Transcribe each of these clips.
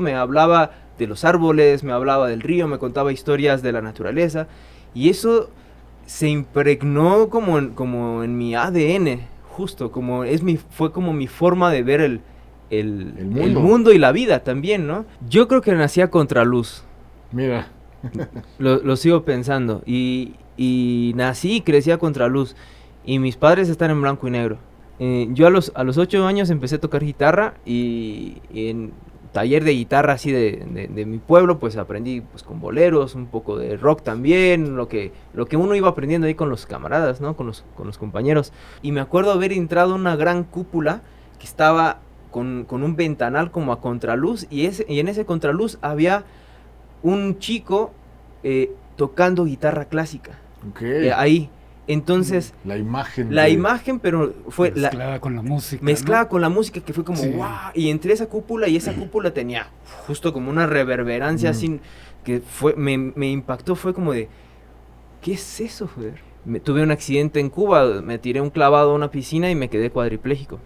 me hablaba de los árboles, me hablaba del río, me contaba historias de la naturaleza y eso se impregnó como en, como en mi ADN, justo, como es mi, fue como mi forma de ver el, el, mundo. y la vida también, ¿no? Yo creo que nacía contraluz. Mira. lo, sigo pensando. Y, y nací y crecí a contraluz. Y mis padres están en blanco y negro. Eh, yo a los, a los 8 años empecé a tocar guitarra y, en taller de guitarra así de, de, mi pueblo, pues aprendí pues con boleros, un poco de rock también, lo que, lo que uno iba aprendiendo ahí con los camaradas, ¿no? Con los, con los compañeros. Y me acuerdo haber entrado a una gran cúpula que estaba con, con, un ventanal como a contraluz y, ese, y en ese contraluz había un chico eh, tocando guitarra clásica. Okay. Eh, ahí. Entonces. La imagen. La imagen, pero fue. Mezclada con la música. Mezclada con la música, que fue como, wow. Y entré esa cúpula y esa cúpula tenía justo como una reverberancia mm. así. Que fue, me, me, impactó, fue como de. ¿Qué es eso, joder? Me, tuve un accidente en Cuba, me tiré un clavado a una piscina y me quedé cuadripléjico.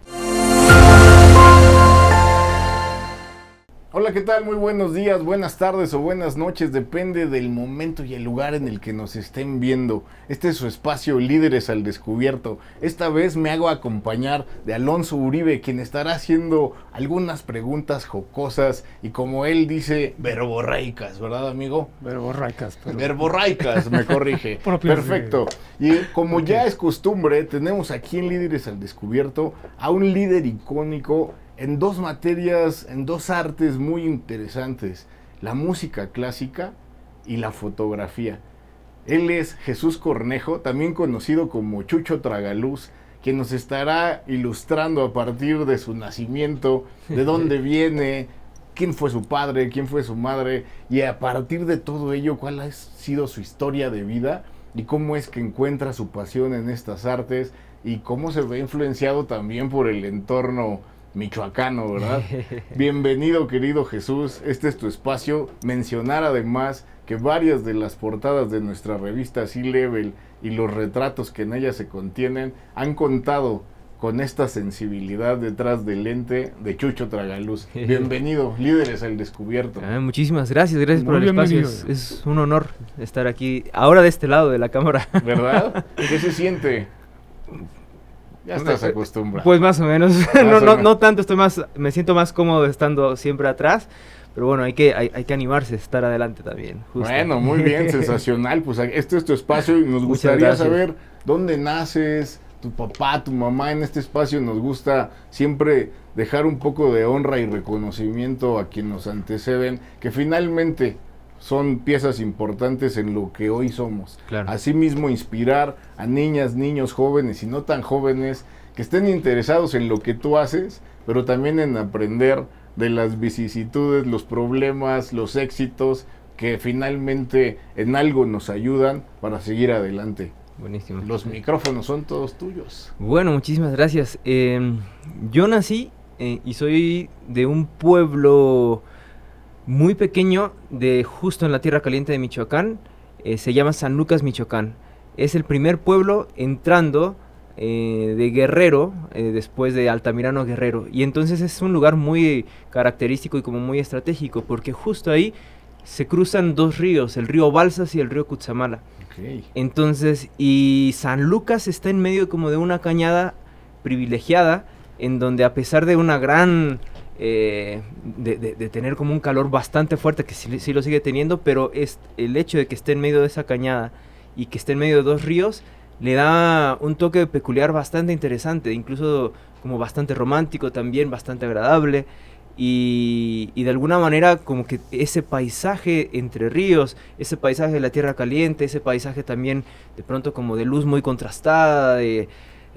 Hola, ¿qué tal? Muy buenos días, buenas tardes o buenas noches, depende del momento y el lugar en el que nos estén viendo. Este es su espacio Líderes al Descubierto. Esta vez me hago acompañar de Alonso Uribe, quien estará haciendo algunas preguntas jocosas y como él dice, verborraicas, ¿verdad, amigo? Verborraicas. Pero... Verborraicas, me corrige. Perfecto. Y como ya es costumbre, tenemos aquí en Líderes al Descubierto a un líder icónico en dos materias, en dos artes muy interesantes, la música clásica y la fotografía. Él es Jesús Cornejo, también conocido como Chucho Tragaluz, quien nos estará ilustrando a partir de su nacimiento, de dónde viene, quién fue su padre, quién fue su madre, y a partir de todo ello, cuál ha sido su historia de vida y cómo es que encuentra su pasión en estas artes y cómo se ve influenciado también por el entorno michoacano, ¿verdad? Bienvenido, querido Jesús. Este es tu espacio. Mencionar además que varias de las portadas de nuestra revista Sea Level y los retratos que en ella se contienen han contado con esta sensibilidad detrás del lente de Chucho Tragaluz. Bienvenido, líderes al descubierto. Ah, muchísimas gracias, gracias por el espacio. Es, es, un honor estar aquí, ahora de este lado de la cámara. ¿Verdad? ¿Qué se siente? Ya estás acostumbrado. Pues más o menos. no, no, no, tanto, estoy más, me siento más cómodo estando siempre atrás. Pero bueno, hay que, hay, hay que animarse, estar adelante también. Bueno, muy bien, sensacional. Pues este es tu espacio y nos gustaría saber dónde naces, tu papá, tu mamá en este espacio. Nos gusta siempre dejar un poco de honra y reconocimiento a quienes nos anteceden, que finalmente son piezas importantes en lo que hoy somos. Asimismo, inspirar a niñas, niños, jóvenes y no tan jóvenes que estén interesados en lo que tú haces, pero también en aprender de las vicisitudes, los problemas, los éxitos que finalmente en algo nos ayudan para seguir adelante. Buenísimo. Los micrófonos son todos tuyos. Bueno, muchísimas gracias. Em, yo nací eh, y soy de un pueblo muy pequeño de justo en la tierra caliente de Michoacán. Eh, se llama San Lucas, Michoacán. Es el primer pueblo entrando eh, de Guerrero, eh, después de Altamirano Guerrero. Y entonces es un lugar muy característico y como muy estratégico, porque justo ahí se cruzan dos ríos, el río Balsas y el río Cutzamala. Entonces, y San Lucas está en medio como de una cañada privilegiada, en donde a pesar de una gran eh, de, tener como un calor bastante fuerte, que sí, lo sigue teniendo, pero es el hecho de que esté en medio de esa cañada y que esté en medio de dos ríos, le da un toque peculiar bastante interesante, incluso como bastante romántico también, bastante agradable. Y, y, de alguna manera como que ese paisaje entre ríos, ese paisaje de la tierra caliente, ese paisaje también de pronto como de luz muy contrastada, de,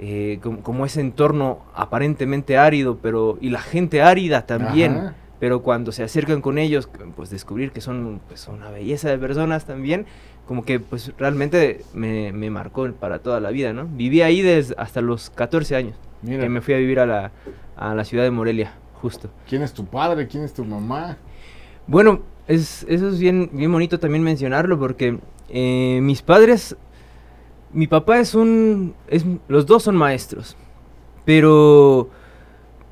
eh, como, ese entorno aparentemente árido, pero y la gente árida también, pero cuando se acercan con ellos, pues descubrir que son pues, una belleza de personas también, como que pues realmente me, marcó para toda la vida, ¿no? Viví ahí desde hasta los 14 años, que me fui a vivir a la, a la ciudad de Morelia, justo. ¿Quién es tu padre? ¿Quién es tu mamá? Bueno, es, eso es bien, bien bonito también mencionarlo porque eh, mis padres mi papá es un... Es, los dos son maestros, pero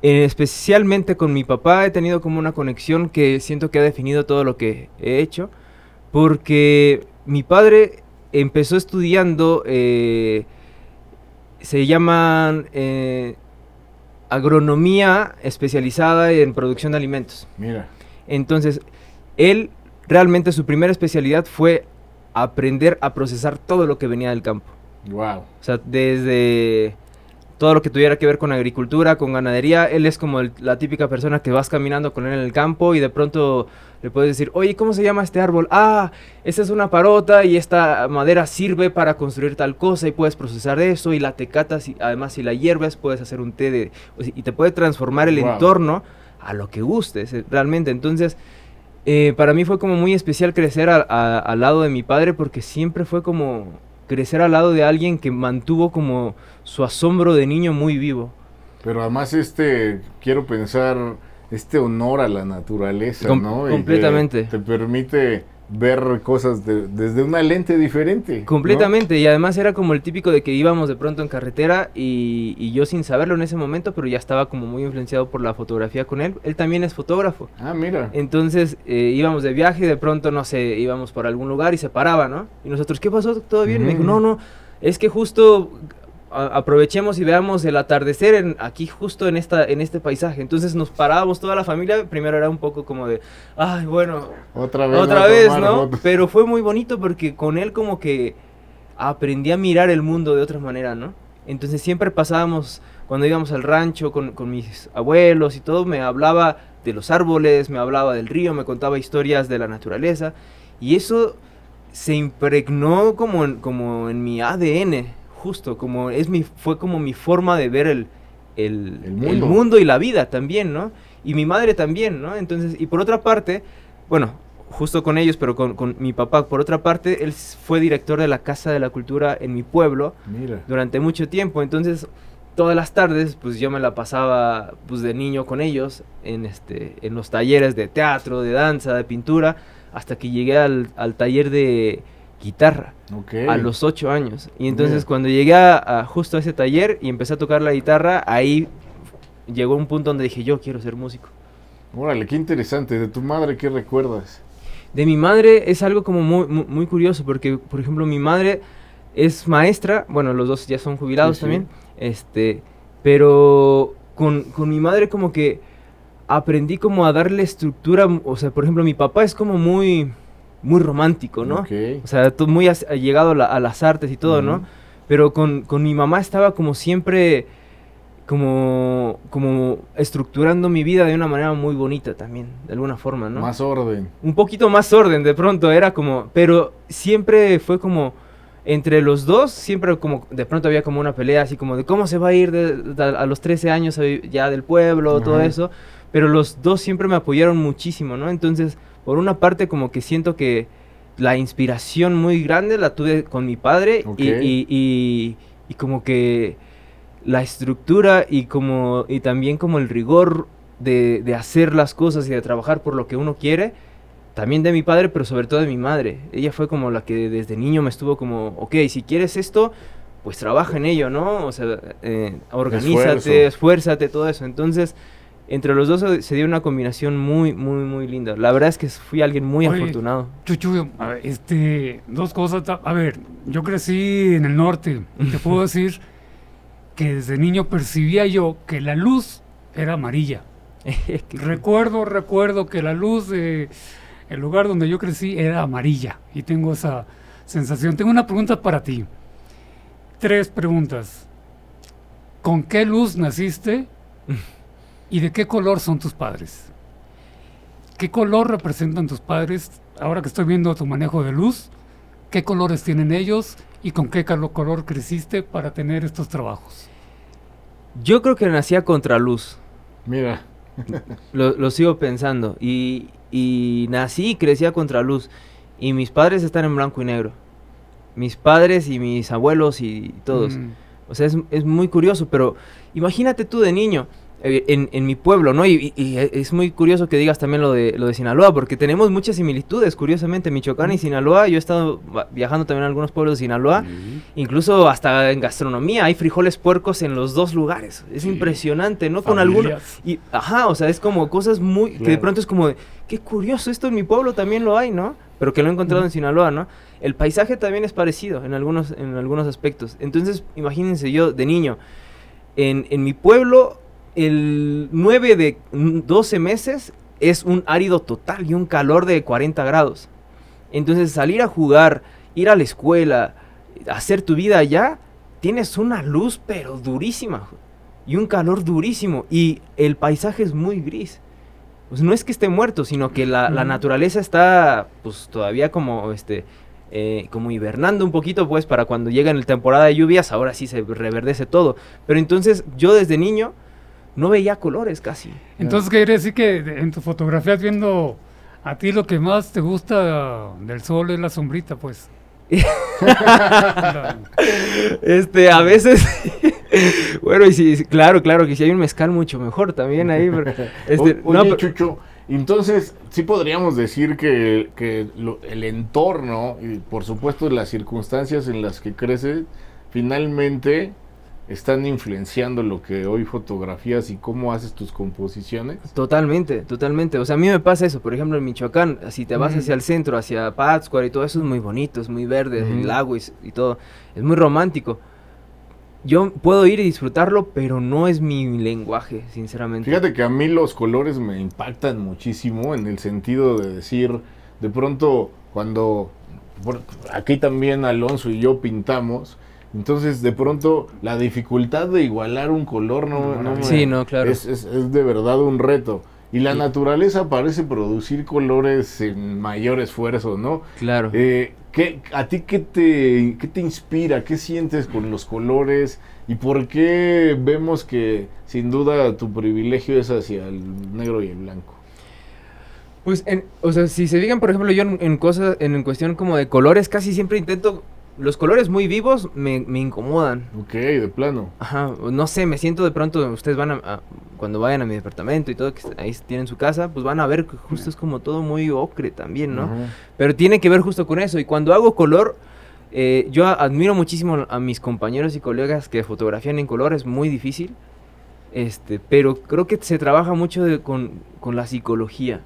especialmente con mi papá he tenido como una conexión que siento que ha definido todo lo que he hecho, porque mi padre empezó estudiando, eh, se llaman eh, agronomía especializada en producción de alimentos. Mira. Entonces, él realmente su primera especialidad fue aprender a procesar todo lo que venía del campo. Wow. O sea, desde todo lo que tuviera que ver con agricultura, con ganadería. Él es como la típica persona que vas caminando con él en el campo y de pronto le puedes decir, oye, ¿cómo se llama este árbol? Ah, esta es una parota y esta madera sirve para construir tal cosa y puedes procesar eso y la tecata, si, además si la hierves puedes hacer un té de... y te puede transformar el entorno a lo que gustes, eh, realmente. Entonces, eh, para mí fue como muy especial crecer al lado de mi padre porque siempre fue como crecer al lado de alguien que mantuvo como su asombro de niño muy vivo. Pero además este, quiero pensar, este honor a la naturaleza, ¿no? Completamente. te permite ver cosas desde una lente diferente. Completamente, y además era como el típico de que íbamos de pronto en carretera y, yo sin saberlo en ese momento, pero ya estaba como muy influenciado por la fotografía con él. Él también es fotógrafo. Ah, mira. Entonces eh, íbamos de viaje y de pronto, no sé, íbamos por algún lugar y se paraba, ¿no? Y nosotros, ¿qué pasó? ¿Todo bien? Me dijo, no, no, es que justo aprovechemos y veamos el atardecer en, aquí justo en esta en este paisaje. Entonces nos parábamos toda la familia. Primero era un poco como de, ay, bueno, otra vez, otra vez, ¿no? Pero fue muy bonito porque con él como que aprendí a mirar el mundo de otra manera, ¿no? Entonces siempre pasábamos cuando íbamos al rancho con, con mis abuelos y todo, me hablaba de los árboles, me hablaba del río, me contaba historias de la naturaleza y eso se impregnó como en, como en mi ADN justo, como es mi, fue como mi forma de ver el, el, mundo. y la vida también, ¿no? Y mi madre también, ¿no? Entonces, y por otra parte, bueno, justo con ellos, pero con, mi papá, por otra parte, él fue director de la Casa de la Cultura en mi pueblo durante mucho tiempo, entonces todas las tardes, pues yo me la pasaba pues de niño con ellos en este en los talleres de teatro, de danza, de pintura, hasta que llegué al, al taller de guitarra a los ocho años. Y entonces cuando llegué a, justo a ese taller y empecé a tocar la guitarra, ahí llegó un punto donde dije, yo quiero ser músico. Órale, qué interesante. ¿De tu madre qué recuerdas? De mi madre es algo como muy, muy, curioso, porque, por ejemplo, mi madre es maestra, bueno, los dos ya son jubilados también, este, pero con, con mi madre como que aprendí como a darle estructura, o sea, por ejemplo, mi papá es como muy muy romántico, ¿no? O sea, tú muy has, llegado a, las artes y todo, ¿no? Pero con, mi mamá estaba como siempre, como, como estructurando mi vida de una manera muy bonita también, de alguna forma, ¿no? Más orden. Un poquito más orden, de pronto, era como, pero siempre fue como, entre los dos, siempre como, de pronto había como una pelea así como de cómo se va a ir a los 13 años ya del pueblo, todo eso, pero los dos siempre me apoyaron muchísimo, ¿no? Entonces por una parte como que siento que la inspiración muy grande la tuve con mi padre y, como que la estructura y como y también como el rigor de, de, hacer las cosas y de trabajar por lo que uno quiere también de mi padre pero sobre todo de mi madre. Ella fue como la que desde niño me estuvo como ok si quieres esto pues trabaja en ello no o sea eh, organízate esfuérzate todo eso. Entonces entre los dos se dio una combinación muy, muy, muy linda. La verdad es que fui alguien muy afortunado. Chuchu, este, dos cosas. A ver, yo crecí en el norte. te puedo decir que desde niño percibía yo que la luz era amarilla. recuerdo, recuerdo que la luz de el lugar donde yo crecí era amarilla. Y tengo esa sensación. Tengo una pregunta para ti. Tres preguntas. ¿Con qué luz naciste? ¿Y de qué color son tus padres? ¿Qué color representan tus padres? Ahora que estoy viendo tu manejo de luz, ¿qué colores tienen ellos y con qué color creciste para tener estos trabajos? Yo creo que nacía contra luz. Mira. lo, sigo pensando. Y, nací y crecí a contraluz. Y mis padres están en blanco y negro. Mis padres y mis abuelos y todos. Mm. O sea, es, es, muy curioso, pero imagínate tú de niño eh, en, mi pueblo, ¿no? Y, es muy curioso que digas también lo de, lo de Sinaloa, porque tenemos muchas similitudes, curiosamente, Michoacán y Sinaloa. Yo he estado viajando también a algunos pueblos de Sinaloa, incluso hasta en gastronomía, hay frijoles puercos en los dos lugares. Es impresionante, ¿no? Con algunos... Y, ajá, o sea, es como cosas muy... que de pronto es como, qué curioso, esto en mi pueblo también lo hay, ¿no? Pero que lo he encontrado en Sinaloa, ¿no? El paisaje también es parecido en algunos, en algunos aspectos. Entonces, imagínense yo de niño, en, en mi pueblo el 9 de 12 meses es un árido total y un calor de 40 grados. Entonces salir a jugar, ir a la escuela, hacer tu vida allá, tienes una luz pero durísima y un calor durísimo y el paisaje es muy gris. Pues no es que esté muerto, sino que la, naturaleza está pues todavía como este eh, como hibernando un poquito pues para cuando llega en la temporada de lluvias ahora sí se reverdece todo. Pero entonces yo desde niño no veía colores casi. Entonces quiere decir que en tus fotografías viendo a ti lo que más te gusta del sol es la sombrita, pues. este, a veces, bueno, y sí, claro, claro, que si hay un mezcal mucho mejor también ahí. Pero, este, no, Chucho, entonces sí podríamos decir que, que el entorno y por supuesto las circunstancias en las que crece, finalmente están influenciando lo que hoy fotografías y cómo haces tus composiciones? Totalmente, totalmente. O sea, a mí me pasa eso. Por ejemplo, en Michoacán, si te vas hacia el centro, hacia Pátzcuaro y todo eso es muy bonito, es muy verde, el lago y, todo. Es muy romántico. Yo puedo ir y disfrutarlo, pero no es mi lenguaje, sinceramente. Fíjate que a mí los colores me impactan muchísimo en el sentido de decir, de pronto, cuando aquí también Alonso y yo pintamos, entonces, de pronto, la dificultad de igualar un color no, no, sí, no claro. es, es, es, de verdad un reto. Y la naturaleza parece producir colores en mayor esfuerzo, ¿no? Claro. Eh, ¿qué, ¿A ti qué te, qué te inspira? ¿Qué sientes con los colores? ¿Y por qué vemos que sin duda tu privilegio es hacia el negro y el blanco? Pues, en, o sea, si se fijan, por ejemplo, yo en, en cosas, en cuestión como de colores, casi siempre intento los colores muy vivos me, incomodan. Ok, de plano. Ajá, no sé, me siento de pronto, ustedes van a, cuando vayan a mi departamento y todo, que ahí tienen su casa, pues van a ver que justo es como todo muy ocre también, ¿no? Pero tiene que ver justo con eso. Y cuando hago color, eh, yo admiro muchísimo a mis compañeros y colegas que fotografían en color, es muy difícil. Este, pero creo que se trabaja mucho con, con la psicología.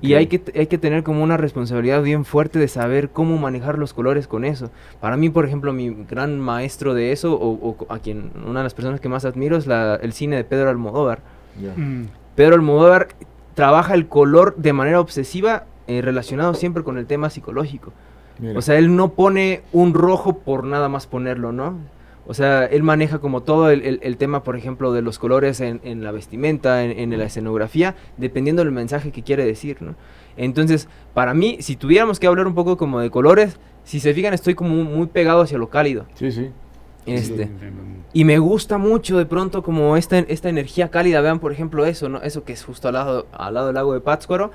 Y hay que, hay que tener como una responsabilidad bien fuerte de saber cómo manejar los colores con eso. Para mí, por ejemplo, mi gran maestro de eso, o, a quien una de las personas que más admiro, es la, el cine de Pedro Almodóvar. Mm. Pedro Almodóvar trabaja el color de manera obsesiva eh, relacionado siempre con el tema psicológico. O sea, él no pone un rojo por nada más ponerlo, ¿no? O sea, él maneja como todo el, tema, por ejemplo, de los colores en, la vestimenta, en, la escenografía, dependiendo del mensaje que quiere decir, ¿no? Entonces, para mí, si tuviéramos que hablar un poco como de colores, si se fijan, estoy como muy pegado hacia lo cálido. Sí, sí. Este, y me gusta mucho de pronto como esta, esta energía cálida, vean por ejemplo eso, ¿no? Eso que es justo al lado, al lado del lago de Pátzcuaro.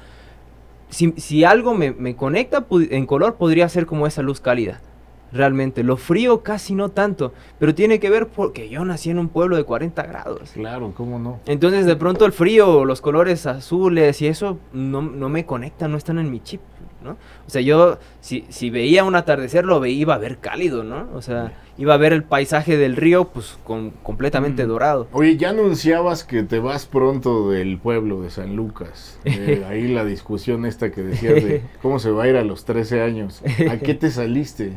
Si, si algo me, me conecta en color, podría ser como esa luz cálida realmente. Lo frío casi no tanto, pero tiene que ver porque yo nací en un pueblo de 40 grados. Claro, ¿cómo no? Entonces de pronto el frío, los colores azules y eso no, no me conectan, no están en mi chip, ¿no? O sea, yo si, si veía un atardecer lo veía, iba a ver cálido, ¿no? O sea, iba a ver el paisaje del río pues con, completamente dorado. Oye, ya anunciabas que te vas pronto del pueblo de San Lucas. Eh, ahí la discusión esta que decías de cómo se va a ir a los 13 años. ¿A qué te saliste?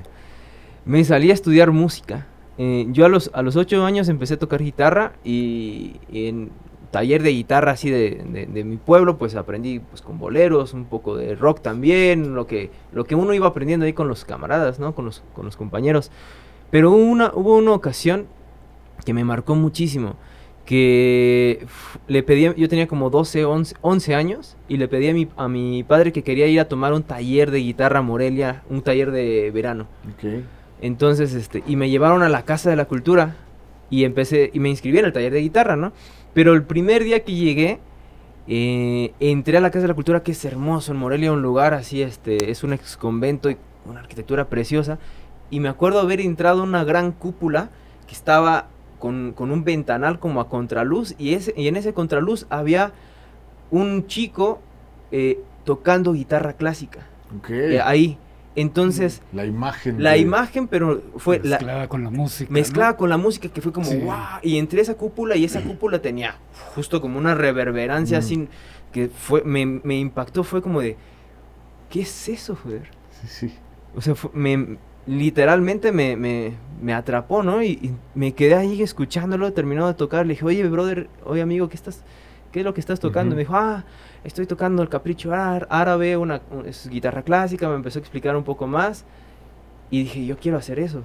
Me salí a estudiar música. Eh, yo a los, a los 8 años empecé a tocar guitarra y, en taller de guitarra así de, de, mi pueblo, pues aprendí pues con boleros, un poco de rock también, lo que, lo que uno iba aprendiendo ahí con los camaradas, ¿no? Con los, con los compañeros. Pero hubo una, hubo una ocasión que me marcó muchísimo, que le pedí, yo tenía como 12, 11, 11 años, y le pedí a mi, a mi padre que quería ir a tomar un taller de guitarra Morelia, un taller de verano. Okay. Entonces, este, y me llevaron a la Casa de la Cultura y empecé, y me inscribí en el taller de guitarra, ¿no? Pero el primer día que llegué, eh, entré a la Casa de la Cultura, que es hermoso, en Morelia, un lugar así, este, es un ex convento y una arquitectura preciosa. Y me acuerdo haber entrado a una gran cúpula que estaba con, un ventanal como a contraluz y, ese, y en ese contraluz había un chico eh, tocando guitarra clásica. Okay. ahí. Entonces. La imagen. La imagen, pero fue. Mezclada con la música. Mezclada con la música, que fue como, wow. Y entre esa cúpula y esa cúpula tenía justo como una reverberancia así. Que fue, me, impactó, fue como de. ¿Qué es eso, joder? Sí, sí. O sea, me, literalmente me, me, atrapó, ¿no? Y, me quedé ahí escuchándolo, terminó de tocar. Le dije, oye, brother, oye, amigo, ¿qué estás.? ¿Qué es lo que estás tocando? Me dijo, ah, estoy tocando el capricho árabe, una, guitarra clásica, me empezó a explicar un poco más y dije, yo quiero hacer eso.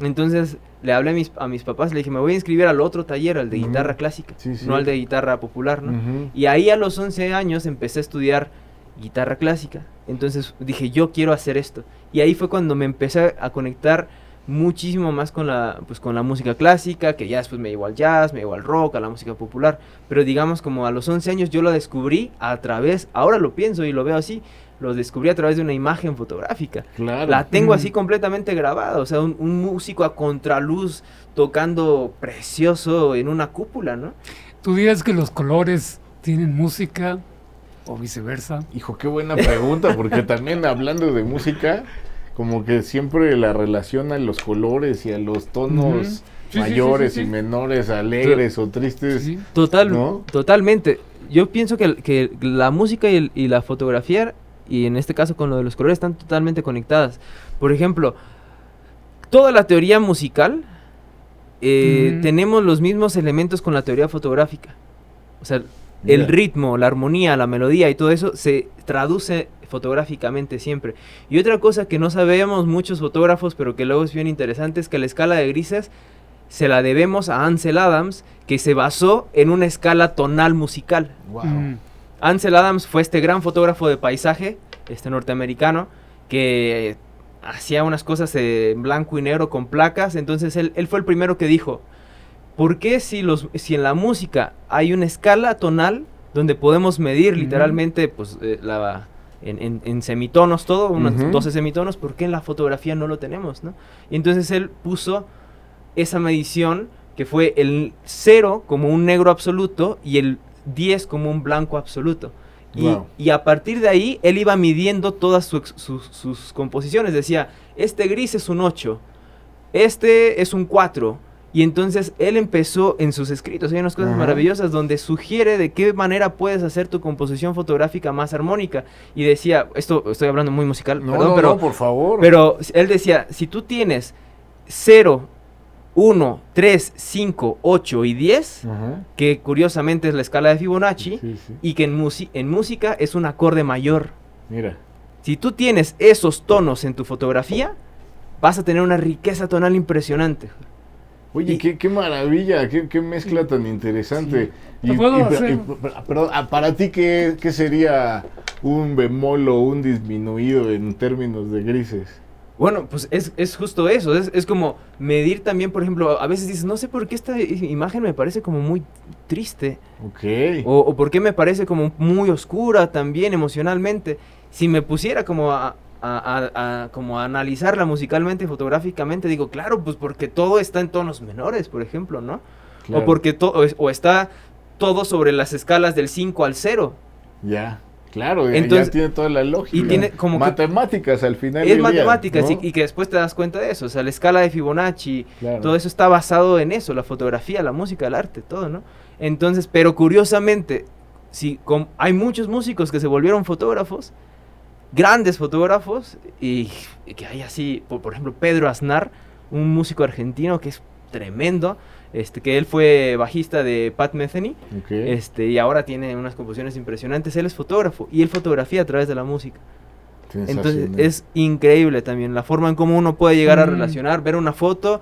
Entonces le hablé a mis, a mis papás, le dije, me voy a inscribir al otro taller, al de guitarra clásica, no al de guitarra popular, ¿no? Y ahí a los 11 años empecé a estudiar guitarra clásica. Entonces dije, yo quiero hacer esto. Y ahí fue cuando me empecé a conectar muchísimo más con la, pues, con la música clásica, que ya después me llevó al jazz, me llevó al rock, a la música popular, pero digamos como a los 11 años yo lo descubrí a través, ahora lo pienso y lo veo así, lo descubrí a través de una imagen fotográfica. La tengo así completamente grabada, o sea, un, músico a contraluz tocando precioso en una cúpula, ¿no? ¿Tú dirías que los colores tienen música o viceversa? Hijo, qué buena pregunta, porque también hablando de música, como que siempre la relaciona a los colores y a los tonos mayores y menores, alegres o tristes. Total, Totalmente. Yo pienso que, que la música y, la fotografía, y en este caso con lo de los colores, están totalmente conectadas. Por ejemplo, toda la teoría musical, eh, tenemos los mismos elementos con la teoría fotográfica. O sea, el ritmo, la armonía, la melodía y todo eso se traduce fotográficamente siempre. Y otra cosa que no sabemos muchos fotógrafos, pero que luego es bien interesante, es que la escala de grises se la debemos a Ansel Adams, que se basó en una escala tonal musical. Mm. Ansel Adams fue este gran fotógrafo de paisaje, este norteamericano, que hacía unas cosas en blanco y negro con placas, entonces él, fue el primero que dijo, ¿por qué si, los, si en la música hay una escala tonal donde podemos medir literalmente pues, eh, la, en, semitonos todo, unos 12 semitonos, ¿por qué en la fotografía no lo tenemos? ¿no? Y entonces él puso esa medición que fue el 0 como un negro absoluto y el 10 como un blanco absoluto. Y, a partir de ahí él iba midiendo todas sus composiciones. Decía, este gris es un 8, este es un 4, y entonces él empezó en sus escritos, hay unas cosas maravillosas donde sugiere de qué manera puedes hacer tu composición fotográfica más armónica. Y decía, esto estoy hablando muy musical, no, no, pero, no, por favor. Pero él decía, si tú tienes 0, 1, 3, 5, 8 y 10, que curiosamente es la escala de Fibonacci, y que en, en música es un acorde mayor. Mira. Si tú tienes esos tonos en tu fotografía, vas a tener una riqueza tonal impresionante. Oye, qué, qué, maravilla, qué, qué, mezcla tan interesante. Y, perdón, ah, para ti, ¿qué, ¿qué, sería un bemol o un disminuido en términos de grises? Bueno, pues es, es justo eso, es, es, como medir también, por ejemplo, a veces dices, no sé por qué esta imagen me parece como muy triste. Ok. O, o por qué me parece como muy oscura también emocionalmente. Si me pusiera como a, a, como analizarla musicalmente y fotográficamente, digo, claro, pues porque todo está en tonos menores, por ejemplo, ¿no? O porque todo, o está todo sobre las escalas del 5 al 0. Ya. Claro, Entonces, ya tiene toda la lógica. Y tiene como matemáticas al final. Es matemáticas y, que después te das cuenta de eso. O sea, la escala de Fibonacci, todo eso está basado en eso, la fotografía, la música, el arte, todo, ¿no? Entonces, pero curiosamente, si hay muchos músicos que se volvieron fotógrafos grandes fotógrafos y, que hay así, por, ejemplo, Pedro Aznar, un músico argentino que es tremendo, este, que él fue bajista de Pat Metheny, este, y ahora tiene unas composiciones impresionantes, él es fotógrafo y él fotografía a través de la música. Entonces es increíble también la forma en cómo uno puede llegar a mm. relacionar, ver una foto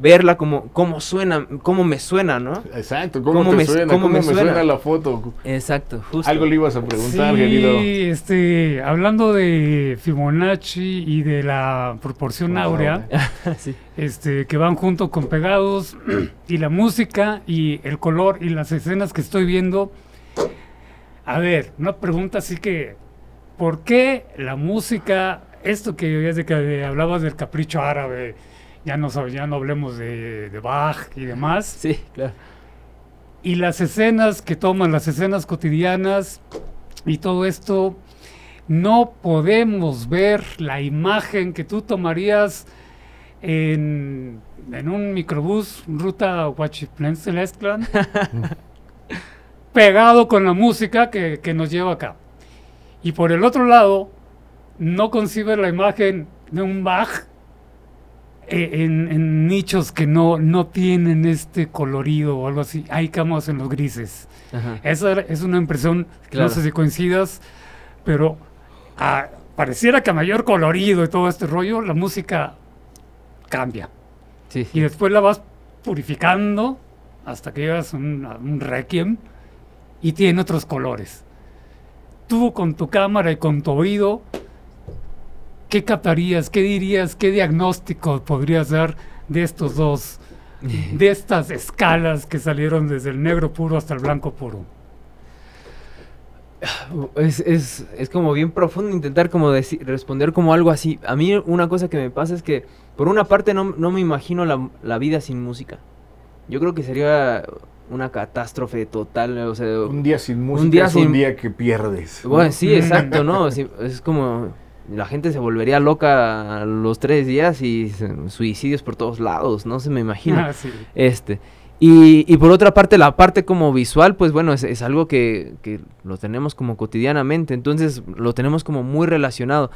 verla como cómo suena, cómo me suena, ¿no? Exacto, cómo, me, suena, cómo, me, suena? la foto. Exacto, justo. Algo le ibas a preguntar, sí, querido. este, hablando de Fibonacci y de la proporción áurea, este, que van junto con pegados y la música y el color y las escenas que estoy viendo. A ver, una pregunta así que, ¿por qué la música, esto que, que hablabas del capricho árabe? Ya no, ya no hablemos de, de Bach y demás. Sí, claro. Y las escenas que toman, las escenas cotidianas y todo esto, no podemos ver la imagen que tú tomarías en, en un microbús, ruta Huachiplen Celestlan, pegado con la música que, que nos lleva acá. Y por el otro lado, no concibe la imagen de un Bach eh, en, nichos que no, no tienen este colorido o algo así. Ahí caemos en los grises. Esa es una impresión, no sé si coincidas, pero ah, pareciera que a mayor colorido y todo este rollo, la música cambia. Y después la vas purificando hasta que llegas a un requiem y tiene otros colores. Tú con tu cámara y con tu oído ¿qué captarías, qué dirías, qué diagnóstico podrías dar de estos dos, de estas escalas que salieron desde el negro puro hasta el blanco puro? Es, es, es como bien profundo intentar como decir, responder como algo así. A mí una cosa que me pasa es que, por una parte, no, no me imagino la, la, vida sin música. Yo creo que sería una catástrofe total. O sea, un día sin música un día es un día que pierdes. Bueno, sí, exacto, ¿no? es como la gente se volvería loca los tres días y suicidios por todos lados, no se me imagina. Ah, este. Y, y, por otra parte, la parte como visual, pues bueno, es, es algo que, que, lo tenemos como cotidianamente, entonces lo tenemos como muy relacionado.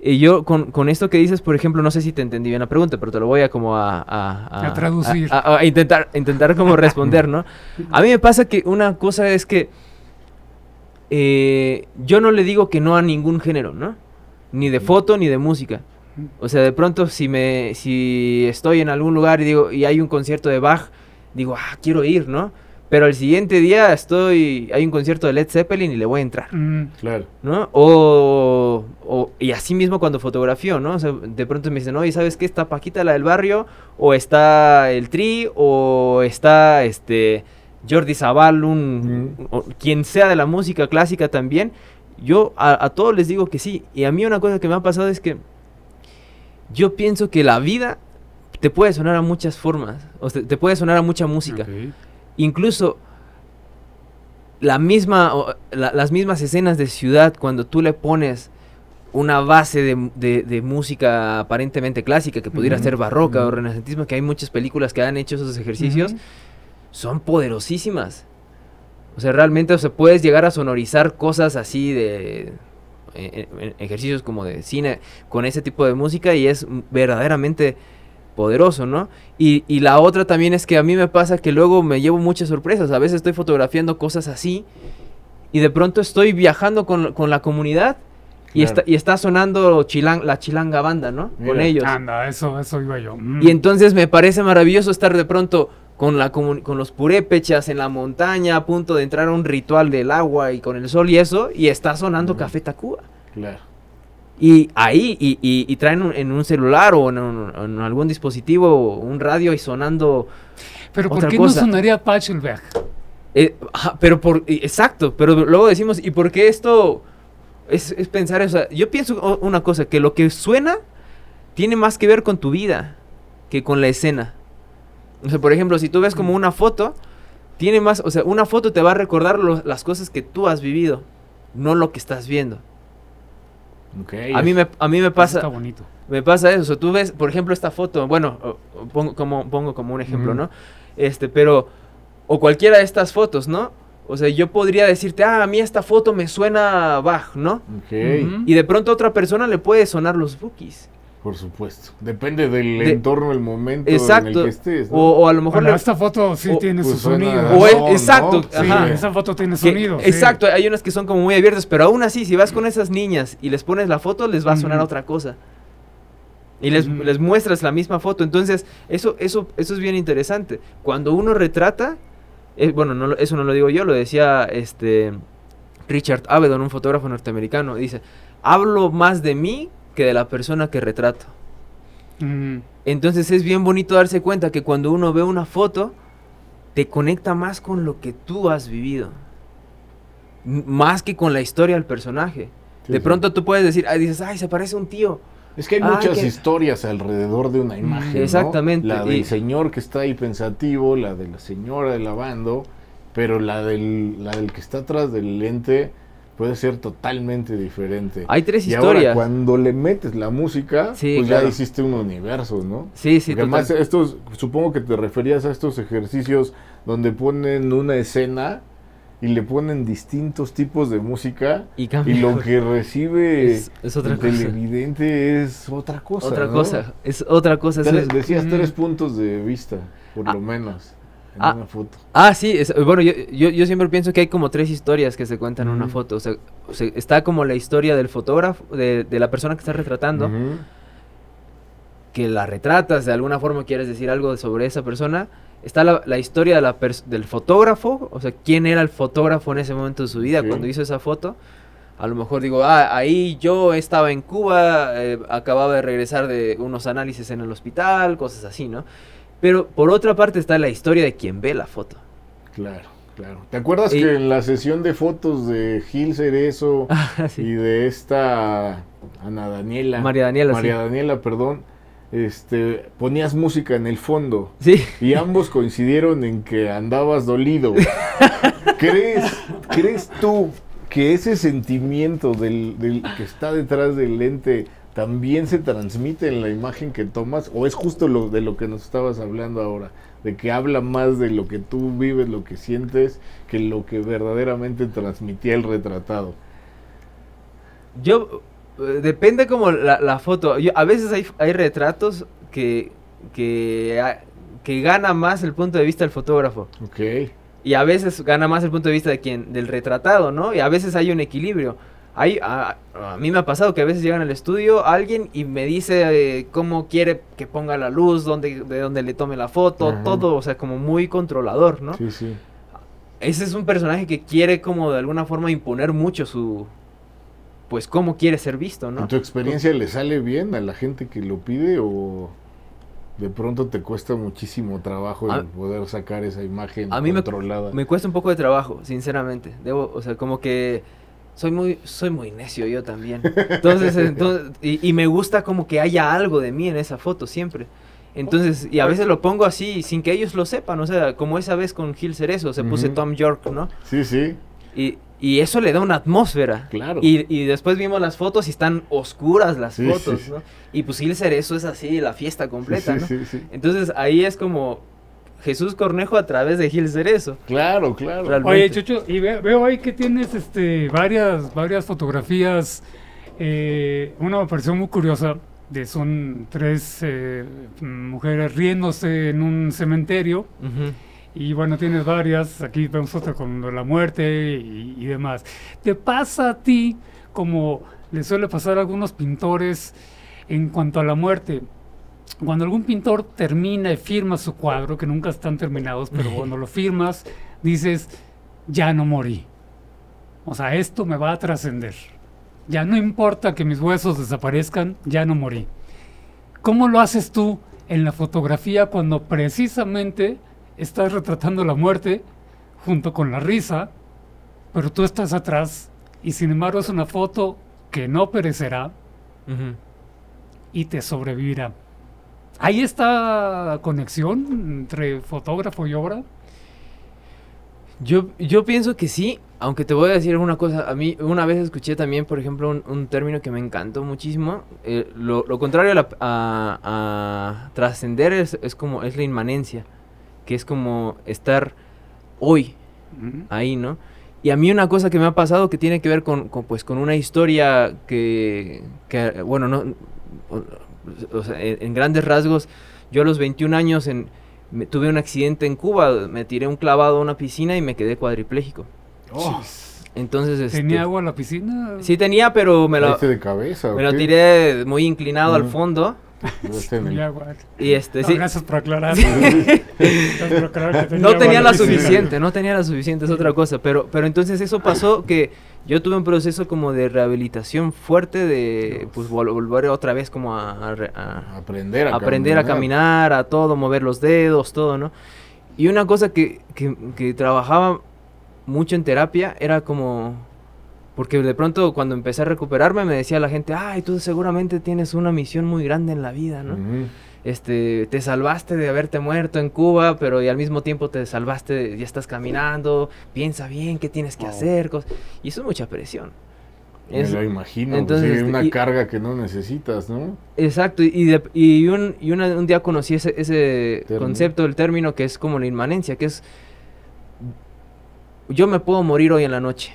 Y yo con, con, esto que dices, por ejemplo, no sé si te entendí bien la pregunta, pero te lo voy a como a... A, a traducir. A, intentar, intentar como responder, ¿no? A mí me pasa que una cosa es que eh, yo no le digo que no a ningún género, ¿no? Ni de foto ni de música. O sea, de pronto si me si estoy en algún lugar y digo y hay un concierto de Bach, digo, "Ah, quiero ir", ¿no? Pero el siguiente día estoy hay un concierto de Led Zeppelin y le voy a entrar. claro. ¿No? O, o, y así mismo cuando fotografío, ¿no? O sea, de pronto me dicen, "Oye, ¿sabes qué? Está Paquita la del barrio o está el Tri o está este Jordi Zaval, un, quien sea de la música clásica también." Yo a, todos les digo que sí. Y a mí una cosa que me ha pasado es que yo pienso que la vida te puede sonar a muchas formas. O te puede sonar a mucha música. Incluso la misma, las mismas escenas de ciudad, cuando tú le pones una base de, música aparentemente clásica, que pudiera ser barroca o renacentismo, que hay muchas películas que han hecho esos ejercicios, son poderosísimas. O sea, realmente o sea, puedes llegar a sonorizar cosas así de eh, eh, ejercicios como de cine con ese tipo de música y es verdaderamente poderoso, ¿no? Y, y, la otra también es que a mí me pasa que luego me llevo muchas sorpresas. A veces estoy fotografiando cosas así y de pronto estoy viajando con, con la comunidad y, está, y está sonando chilang, la chilanga banda, ¿no? Con ellos. Anda, eso, eso iba yo. Mm. Y entonces me parece maravilloso estar de pronto con, la con los purépechas en la montaña, a punto de entrar a un ritual del agua y con el sol y eso, y está sonando Café Tacuba. Claro. Y ahí, y, y, traen en un celular o en, algún dispositivo un radio y sonando. Pero ¿por qué no sonaría Pachelberg? Eh, pero por. Exacto, pero luego decimos, ¿y por qué esto es, es pensar eso? Yo pienso una cosa, que lo que suena tiene más que ver con tu vida que con la escena. O sea, por ejemplo, si tú ves como una foto, tiene más, o sea, una foto te va a recordar las cosas que tú has vivido, no lo que estás viendo. Okay, a mí me a mí me pasa está bonito. Me pasa eso, o sea, tú ves, por ejemplo, esta foto, bueno, pongo como pongo como un ejemplo, ¿no? Este, pero o cualquiera de estas fotos, ¿no? O sea, yo podría decirte, ah, a mí esta foto me suena Bach, ¿no? Okay. Y de pronto a otra persona le puede sonar los bookies. Por supuesto. Depende del entorno, el momento en el que estés. O, a lo mejor. esta foto sí tiene su pues sonido. O exacto. Sí, esa foto tiene sonido. Exacto. Hay unas que son como muy abiertas, pero aún así, si vas con esas niñas y les pones la foto, les va a sonar otra cosa. Y les, les, muestras la misma foto. Entonces, eso, eso, eso es bien interesante. Cuando uno retrata, eh, bueno, no, eso no lo digo yo, lo decía este Richard Avedon, un fotógrafo norteamericano. Dice: Hablo más de mí que de la persona que retrato. Entonces es bien bonito darse cuenta que cuando uno ve una foto, te conecta más con lo que tú has vivido. más que con la historia del personaje. de pronto tú puedes decir, ay, dices, ay, se parece a un tío. Es que hay muchas historias alrededor de una imagen. Exactamente. La del señor que está ahí pensativo, la de la señora lavando, pero la del, la del que está atrás del lente puede ser totalmente diferente. Hay tres y historias. Ahora, cuando le metes la música, pues ya hiciste un universo, ¿no? Sí, sí. además, estos, supongo que te referías a estos ejercicios donde ponen una escena y le ponen distintos tipos de música y, lo que recibe es, el televidente es otra cosa. Otra cosa, es otra cosa. decías tres puntos de vista, por lo menos. En ah, una foto. Ah, sí, bueno, yo, yo, siempre pienso que hay como tres historias que se cuentan en una foto. O sea, está como la historia del fotógrafo, de, la persona que está retratando, que la retratas, de alguna forma quieres decir algo sobre esa persona, está la, historia de la del fotógrafo, o sea, quién era el fotógrafo en ese momento de su vida cuando hizo esa foto. A lo mejor digo, ah, ahí yo estaba en Cuba, eh, acababa de regresar de unos análisis en el hospital, cosas así, ¿no? Pero por otra parte está la historia de quien ve la foto. Claro, claro. ¿Te acuerdas que en la sesión de fotos de Gil Cerezo ah, y de esta Ana Daniela, María Daniela, María Daniela, perdón, este, ponías música en el fondo. Sí. Y ambos coincidieron en que andabas dolido. ¿Crees, ¿Crees tú que ese sentimiento del, del, que está detrás del lente también se transmite en la imagen que tomas? ¿O es justo lo de lo que nos estabas hablando ahora? De que habla más de lo que tú vives, lo que sientes, que lo que verdaderamente transmitía el retratado. Yo eh, depende como la, foto. a veces hay, hay retratos que, que, que, gana más el punto de vista del fotógrafo. Ok. Y a veces gana más el punto de vista de quien, del retratado, ¿no? Y a veces hay un equilibrio. Hay, a, mí me ha pasado que a veces llegan al estudio alguien y me dice eh, cómo quiere que ponga la luz, dónde, de dónde le tome la foto, todo, o sea, como muy controlador, ¿no? Sí, sí. Ese es un personaje que quiere como de alguna forma imponer mucho su, pues cómo quiere ser visto, ¿no? ¿En tu experiencia le sale bien a la gente que lo pide o de pronto te cuesta muchísimo trabajo el poder sacar esa imagen a mí controlada? Me, me, cuesta un poco de trabajo, sinceramente. Debo, o sea, como que soy muy soy muy necio yo también. Entonces, entonces y, me gusta como que haya algo de mí en esa foto siempre. Entonces, y a veces lo pongo así sin que ellos lo sepan, o sea, como esa vez con Gil Cerezo, se puse Tom York, ¿no? Sí, sí. Y, y eso le da una atmósfera. Claro. Y, y, después vimos las fotos y están oscuras las fotos, ¿no? Y pues Gil Cerezo es así, la fiesta completa, ¿no? Entonces ahí es como Jesús Cornejo a través de Gil Cerezo. Claro, claro. Oye, Chucho, y veo ahí que tienes este varias, varias fotografías. Eh, una me pareció muy curiosa. De, son tres eh, mujeres riéndose en un cementerio. Y bueno, tienes varias, aquí vemos otra con la muerte y, demás. ¿Te pasa a ti como le suele pasar a algunos pintores en cuanto a la muerte? Cuando algún pintor termina y firma su cuadro, que nunca están terminados, pero cuando lo firmas, dices, ya no morí. O sea, esto me va a trascender. Ya no importa que mis huesos desaparezcan, ya no morí. ¿Cómo lo haces tú en la fotografía cuando precisamente estás retratando la muerte junto con la risa, pero tú estás atrás y sin embargo es una foto que no perecerá y te sobrevivirá. ¿Hay esta conexión entre fotógrafo y obra? Yo, yo pienso que sí, aunque te voy a decir una cosa. A mí una vez escuché también, por ejemplo, un, término que me encantó muchísimo. Eh, lo, contrario a, a, trascender es, es, como es la inmanencia que es como estar hoy ahí, ¿no? Y a mí una cosa que me ha pasado que tiene que ver con, pues, con una historia que, bueno, no, o sea, en, grandes rasgos, yo a los 21 años en, tuve un accidente en Cuba, me tiré un clavado a una piscina y me quedé cuadripléjico. Oh. Entonces, ¿Tenía este, agua en la piscina? Sí tenía, pero me lo, de cabeza, me lo tiré muy inclinado al fondo y este, sí. Gracias por aclarar. no tenía la suficiente, no tenía la suficiente, es otra cosa. Pero, pero entonces eso pasó que yo tuve un proceso como de rehabilitación fuerte de pues volver otra vez como a, aprender, a, aprender caminar. a caminar, a todo, mover los dedos, todo, ¿no? Y una cosa que, que, que trabajaba mucho en terapia era como Porque de pronto cuando empecé a recuperarme me decía la gente, ay, tú seguramente tienes una misión muy grande en la vida, ¿no? Este, te salvaste de haberte muerto en Cuba, pero y al mismo tiempo te salvaste, ya estás caminando, piensa bien qué tienes que hacer, y eso es mucha presión. Me lo imagino, pues entonces, una carga que no necesitas, ¿no? Exacto, y, y, un, y un día conocí ese, ese concepto, del término que es como la inmanencia, que es yo me puedo morir hoy en la noche.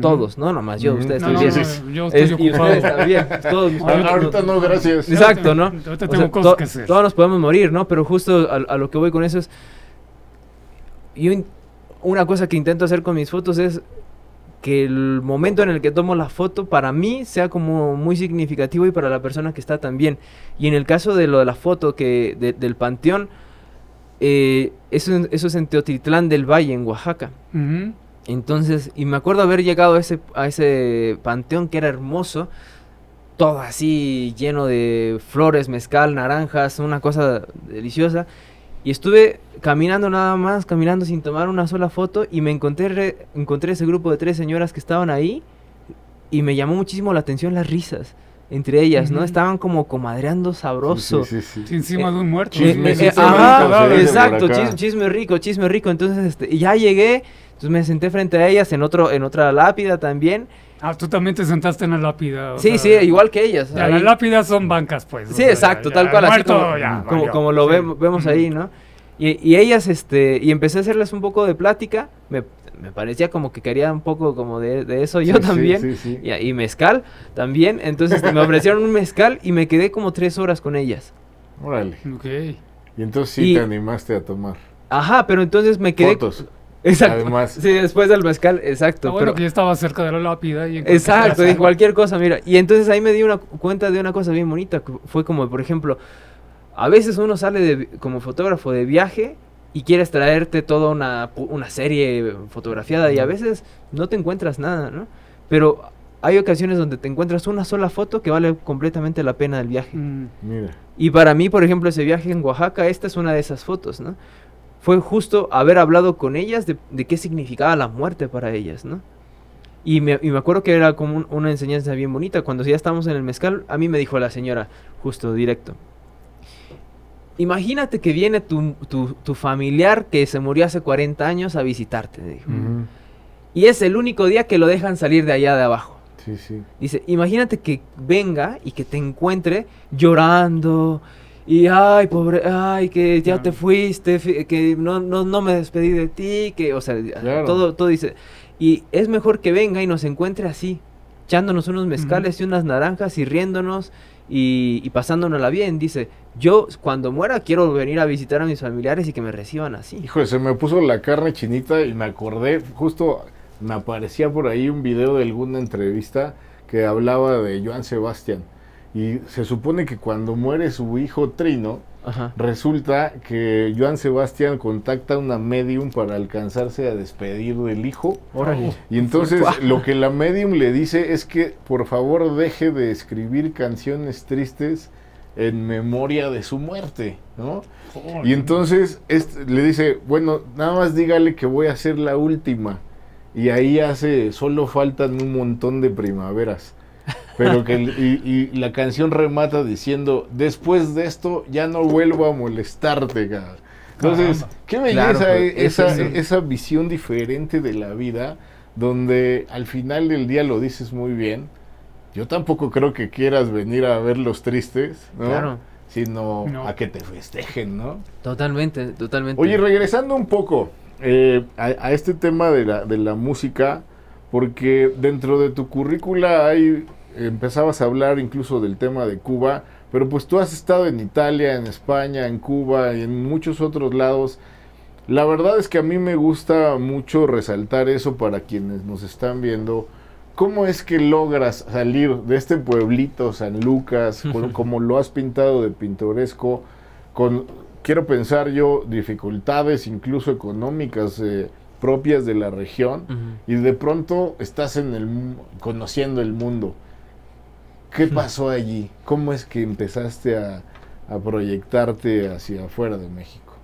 Todos, no nomás yo, ustedes también. yo estoy ocupado. también. Todos, ahorita no, gracias. Exacto, ¿no? Ahorita tengo cosas que hacer. Todos nos podemos morir, ¿no? Pero justo a, lo que voy con eso es. Yo, una cosa que intento hacer con mis fotos es que el momento en el que tomo la foto para mí sea como muy significativo y para la persona que está también. Y en el caso de lo de la foto que del panteón, eh, eso, eso, es en Teotitlán del Valle, en Oaxaca. Entonces, y me acuerdo haber llegado a ese, a ese panteón que era hermoso, todo así lleno de flores, mezcal, naranjas, una cosa deliciosa. Y estuve caminando nada más, caminando sin tomar una sola foto y me encontré, encontré ese grupo de tres señoras que estaban ahí y me llamó muchísimo la atención las risas entre ellas, ¿no? Estaban como comadreando sabroso. Sí, sí, sí, Encima de un muerto. Chisme, eh, eh, exacto, chisme, rico, chisme rico. Entonces, este, ya llegué, entonces me senté frente a ellas en otro, en otra lápida también. Ah, tú también te sentaste en la lápida. sí, sí, igual que ellas. Ya, las lápidas son bancas, pues. Sí, exacto, tal cual, así como, como, lo vemos ahí, ¿no? Y, ellas, este, y empecé a hacerles un poco de plática, me, parecía como que quería un poco como de, eso yo también, y, y, mezcal también, entonces me ofrecieron un mezcal y me quedé como tres horas con ellas. Órale. Ok. Y entonces sí te animaste a tomar. Ajá, pero entonces me quedé... Fotos. Exacto. Además. Sí, después del mezcal, exacto. Ah, bueno, pero que ya estaba cerca de la lápida. Y exacto, y cualquier cosa, mira. Y entonces ahí me di una cuenta de una cosa bien bonita. Fue como, por ejemplo, a veces uno sale de, como fotógrafo de viaje y quieres traerte toda una, una serie fotografiada y a veces no te encuentras nada, ¿no? Pero hay ocasiones donde te encuentras una sola foto que vale completamente la pena del viaje. Mm. Mira. Y para mí, por ejemplo, ese viaje en Oaxaca, esta es una de esas fotos, ¿no? Fue justo haber hablado con ellas de, qué significaba la muerte para ellas, ¿no? Y me, y me acuerdo que era como una enseñanza bien bonita. Cuando ya estábamos en el mezcal, a mí me dijo la señora, justo directo, Imagínate que viene tu, tu, familiar que se murió hace 40 años a visitarte, dijo. Y es el único día que lo dejan salir de allá de abajo. Sí, sí. Dice, imagínate que venga y que te encuentre llorando y ay, pobre, ay, que ya te fuiste, que no, no, no, me despedí de ti, que, o sea, todo, todo dice. Y es mejor que venga y nos encuentre así, echándonos unos mezcales y unas naranjas y riéndonos y, y pasándonosla bien. Dice, yo cuando muera quiero venir a visitar a mis familiares y que me reciban así. Hijo, se me puso la carne chinita y me acordé, justo me aparecía por ahí un video de alguna entrevista que hablaba de Joan Sebastián. Y se supone que cuando muere su hijo Trino, Resulta que Joan Sebastián contacta a una medium para alcanzarse a despedir del hijo. Y entonces lo que la medium le dice es que por favor deje de escribir canciones tristes en memoria de su muerte, ¿no? Y entonces le dice, bueno, nada más dígale que voy a ser la última. Y ahí hace, solo faltan un montón de primaveras. Pero que y, la canción remata diciendo, después de esto ya no vuelvo a molestarte, Entonces, qué belleza pues, esa, esa visión diferente de la vida, donde al final del día lo dices muy bien. Yo tampoco creo que quieras venir a ver los tristes, ¿no? Sino a que te festejen, ¿no? Totalmente, totalmente. Oye, regresando un poco eh, a, a, este tema de la, de la música, porque dentro de tu currícula hay empezabas a hablar incluso del tema de Cuba, pero pues tú has estado en Italia, en España, en Cuba y en muchos otros lados. La verdad es que a mí me gusta mucho resaltar eso para quienes nos están viendo. ¿Cómo es que logras salir de este pueblito San Lucas, como lo has pintado de pintoresco, con, quiero pensar yo, dificultades incluso económicas eh, propias de la región, y de pronto estás en el, conociendo el mundo? ¿Qué pasó allí? ¿Cómo es que empezaste a, proyectarte hacia afuera de México?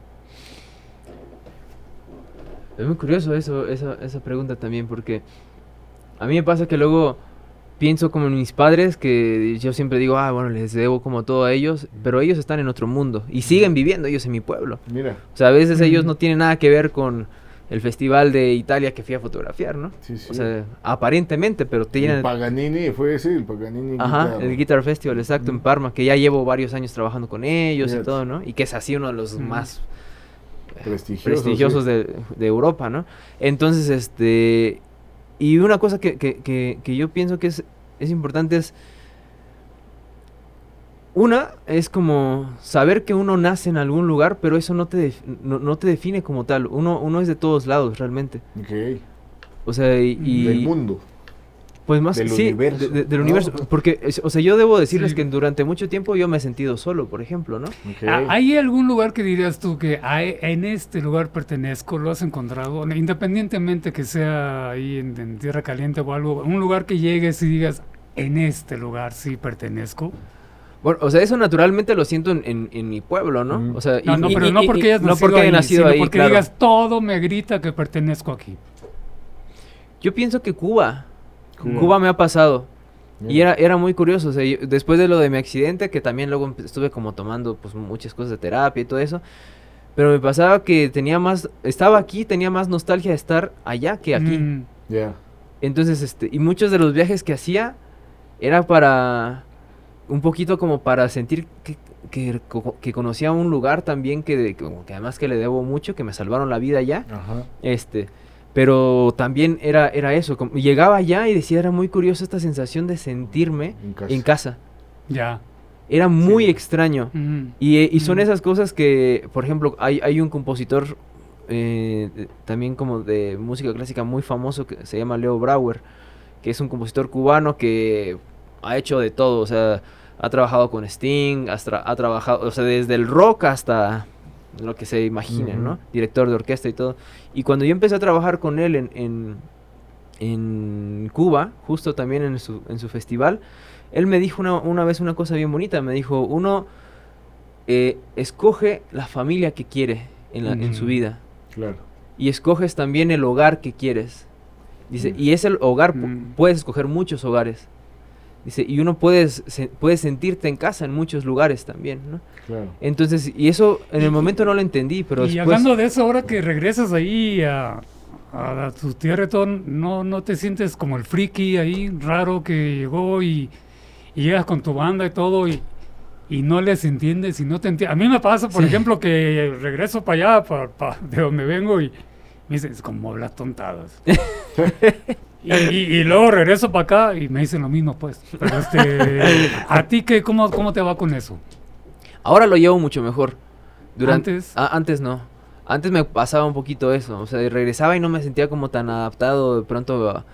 Es muy curioso eso, esa, esa pregunta también, porque A mí me pasa que luego pienso como en mis padres, que yo siempre digo, ah, bueno, les debo como todo a ellos, pero ellos están en otro mundo y siguen viviendo ellos en mi pueblo. Mira. O sea, a veces ellos no tienen nada que ver con el festival de Italia que fui a fotografiar, ¿no? Sí, sí. O sea, aparentemente, pero tienen... El Paganini, fue ese, el Paganini. Ajá, Guitar. el Guitar Festival, exacto, en Parma, que ya llevo varios años trabajando con ellos y todo, ¿no? Y que es así uno de los más Prestigioso. prestigiosos sí. de, de Europa, ¿no? Entonces, este... Y una cosa que, que, que, que yo pienso que es, es importante es... Una es como saber que uno nace en algún lugar, pero eso no te, def- no, no te define como tal. Uno, uno es de todos lados, realmente. Ok. O sea, y... y- Del mundo. Pues más, Del sí, universo, de- de- del ¿no? universo. Porque, es- o sea, yo debo decirles Sí. que durante mucho tiempo yo me he sentido solo, por ejemplo, ¿no? Ok. Ah, ¿Hay algún lugar que dirías tú que "Ay, en este lugar pertenezco? ¿Lo has encontrado? Independientemente que sea ahí en, en Tierra Caliente o algo, un lugar que llegues y digas, en este lugar sí pertenezco. Bueno, o sea, eso naturalmente lo siento en, en- en mi pueblo, ¿no? Mm. O sea, No, y- no, y- pero y- no y- porque hayas no nacido porque haya ahí, nacido sino ahí, porque claro. digas, todo me grita que pertenezco aquí. Yo pienso que Cuba, Cuba. Cuba, me ha pasado. Y era, era muy curioso, o sea, yo- después de lo de mi accidente, que también luego estuve como tomando pues muchas cosas de terapia y todo eso, pero me pasaba que tenía más, estaba aquí, tenía más nostalgia de estar allá que aquí. Mm, Ya. Entonces, este, y muchos de los viajes que hacía era para un poquito como para sentir que, que, co- que conocía un lugar también que, que además que le debo mucho, que me salvaron la vida allá. Ajá. Este, pero también era, era eso, como- llegaba allá y decía, era muy curioso esta sensación de sentirme En casa. en casa. ya. Era muy Sí. extraño. Mm. Y, eh, y son Mm. esas cosas que, por ejemplo, hay, hay un compositor eh, también como de música clásica muy famoso que se llama Leo Brauer, que es un compositor cubano que ha hecho de todo, o sea, ha trabajado con Sting, hasta- ha trabajado, o sea, desde el rock hasta lo que se imaginen, ¿no? Ujú. Director de orquesta y todo. Y cuando yo empecé a trabajar con él en, en, en Cuba, justo también en su, en su festival, él me dijo una, una vez una cosa bien bonita, me dijo, uno eh, escoge la familia que quiere en, la- en su vida Claro. y escoges también el hogar que quieres. Dice, y ese hogar, pu- Mm. puedes escoger muchos hogares. Dice, y uno puedes, se- puedes sentirte en casa en muchos lugares también, ¿no? Claro. Entonces, y eso en el momento no lo entendí, pero y después... hablando de eso, ahora que regresas ahí a, a tu tierra, y todo, ¿no, ¿no te sientes como el friki ahí, raro que llegó y, y llegas con tu banda y todo y, y no les entiendes y no te entiendes? A mí me pasa, por Sí. ejemplo, que regreso para allá, pa- pa- de donde vengo y me dicen, es como hablas tontadas. y, y- y luego regreso para acá y me dicen lo mismo, pues. Pero este, ¿a ti qué, cómo, cómo te va con eso? Ahora lo llevo mucho mejor. Durante, Antes. Ah, antes no. Antes me pasaba un poquito eso. O sea, regresaba y no me sentía como tan adaptado de pronto, a-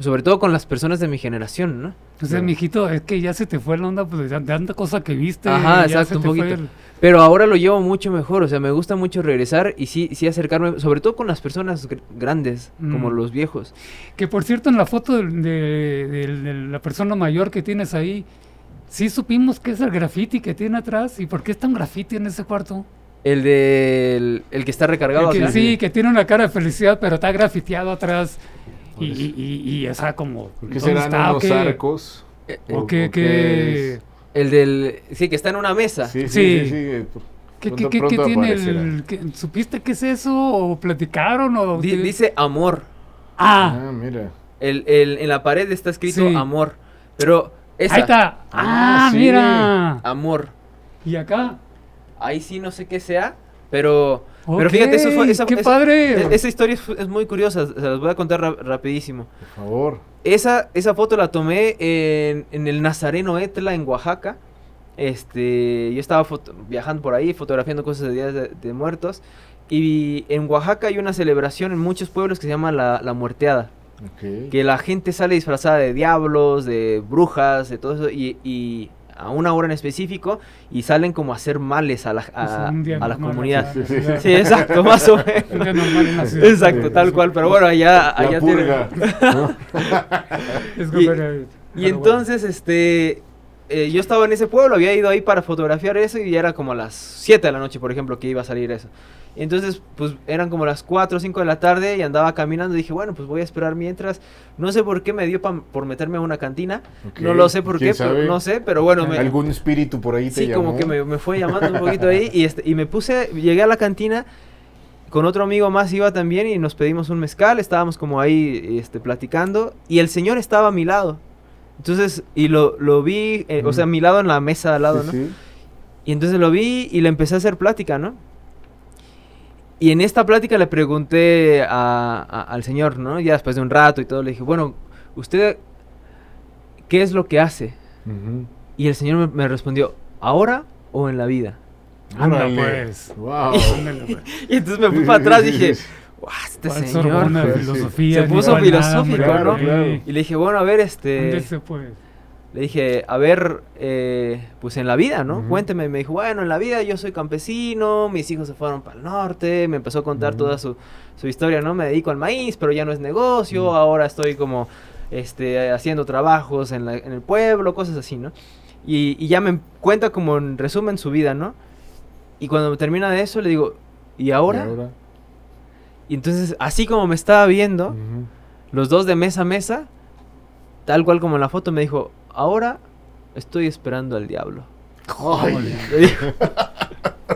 sobre todo con las personas de mi generación, ¿no? O sea, mijito, es que ya se te fue la onda pues, de tanta cosa que viste. Ajá, ya exacto, un poquito. el- Pero ahora lo llevo mucho mejor, o sea, me gusta mucho regresar y sí, sí acercarme, sobre todo con las personas gr- grandes, como Mm. los viejos. Que por cierto, en la foto de, de- de- de la persona mayor que tienes ahí, sí supimos que es el graffiti que tiene atrás. ¿Y por qué está un graffiti en ese cuarto? El del el que está recargado El que- sí, que tiene una cara de felicidad, pero está grafiteado atrás. Y, y, y, sea, como. ¿Por qué ¿dónde serán está? ¿O unos arcos? Eh, ¿O ¿O- qué? o qué- qué es? El del sí, que está en una mesa. Sí, sí, Sí. sí. sí, eh, ¿Qué, pronto- qué- qué- pronto qué tiene el, qué- ¿Supiste qué es eso? ¿O platicaron? O qué? dice amor. Ah, Ah, mira. El, el- en la pared está escrito Sí. amor. Pero esa ahí está. Ah, Ah, sí. mira. amor. Y acá. Ahí sí no sé qué sea, pero pero fíjate, eso fue esa, ¡Qué esa- padre! e- esa historia es, es muy curiosa, se las voy a contar ra- rapidísimo. Por favor. Esa, esa foto la tomé en, en el Nazareno Etla, en Oaxaca. Este, yo estaba viajando por ahí, fotografiando cosas de días de, de muertos. Y en Oaxaca hay una celebración en muchos pueblos que se llama la, la muerteada. Que la gente sale disfrazada de diablos, de brujas, de todo eso. Y, y a una hora en específico. Y salen como a hacer males a la, a, Pues a la comunidad. Sí, sí, exacto, más o Un día menos. normal en la ciudad. Exacto, tal cual. Pero bueno, allá, allá La tiene-. ¿no? Es Y- Y entonces, este, eh, yo estaba en ese pueblo, había ido ahí para fotografiar eso y era como a las 7 de la noche, por ejemplo, que iba a salir eso. Entonces, pues eran como las 4 o 5 de la tarde y andaba caminando y dije, bueno, pues voy a esperar mientras. No sé por qué me dio por meterme a una cantina. No lo sé por qué, no sé, pero bueno. Me, ¿Algún espíritu por ahí te Sí, como que me, me, fue llamando un poquito ahí y, este, y me puse, llegué a la cantina con otro amigo más iba también y nos pedimos un mezcal, estábamos como ahí este, platicando y el señor estaba a mi lado. Entonces, y lo, lo vi, eh, o sea, a mi lado en la mesa al lado, ¿no? Y entonces lo vi y le empecé a hacer plática, ¿no? Y en esta plática le pregunté al señor, ¿no? Ya después de un rato y todo, le dije, bueno, ¿usted qué es lo que hace? Y el señor me, respondió, ¿ahora o en la vida? Anda pues. Wow. y entonces me fui para atrás y dije, este señor filosofía, se puso filosófico, ¿no? Y le dije, bueno, a ver, este... Se puede? Le dije, a ver, eh, pues en la vida, ¿no? Cuénteme. Me dijo, bueno, en la vida yo soy campesino, mis hijos se fueron para el norte. Me empezó a contar toda su, su, historia, ¿no? Me dedico al maíz, pero ya no es negocio. Ahora estoy como este, haciendo trabajos en, la, en el pueblo, cosas así, ¿no? Y, y, ya me cuenta como en resumen su vida, ¿no? Y cuando termina de eso, le digo, ¿y ahora? ¿Y ahora? Y entonces, así como me estaba viendo, los dos de mesa a mesa, tal cual como en la foto, me dijo, ahora estoy esperando al diablo.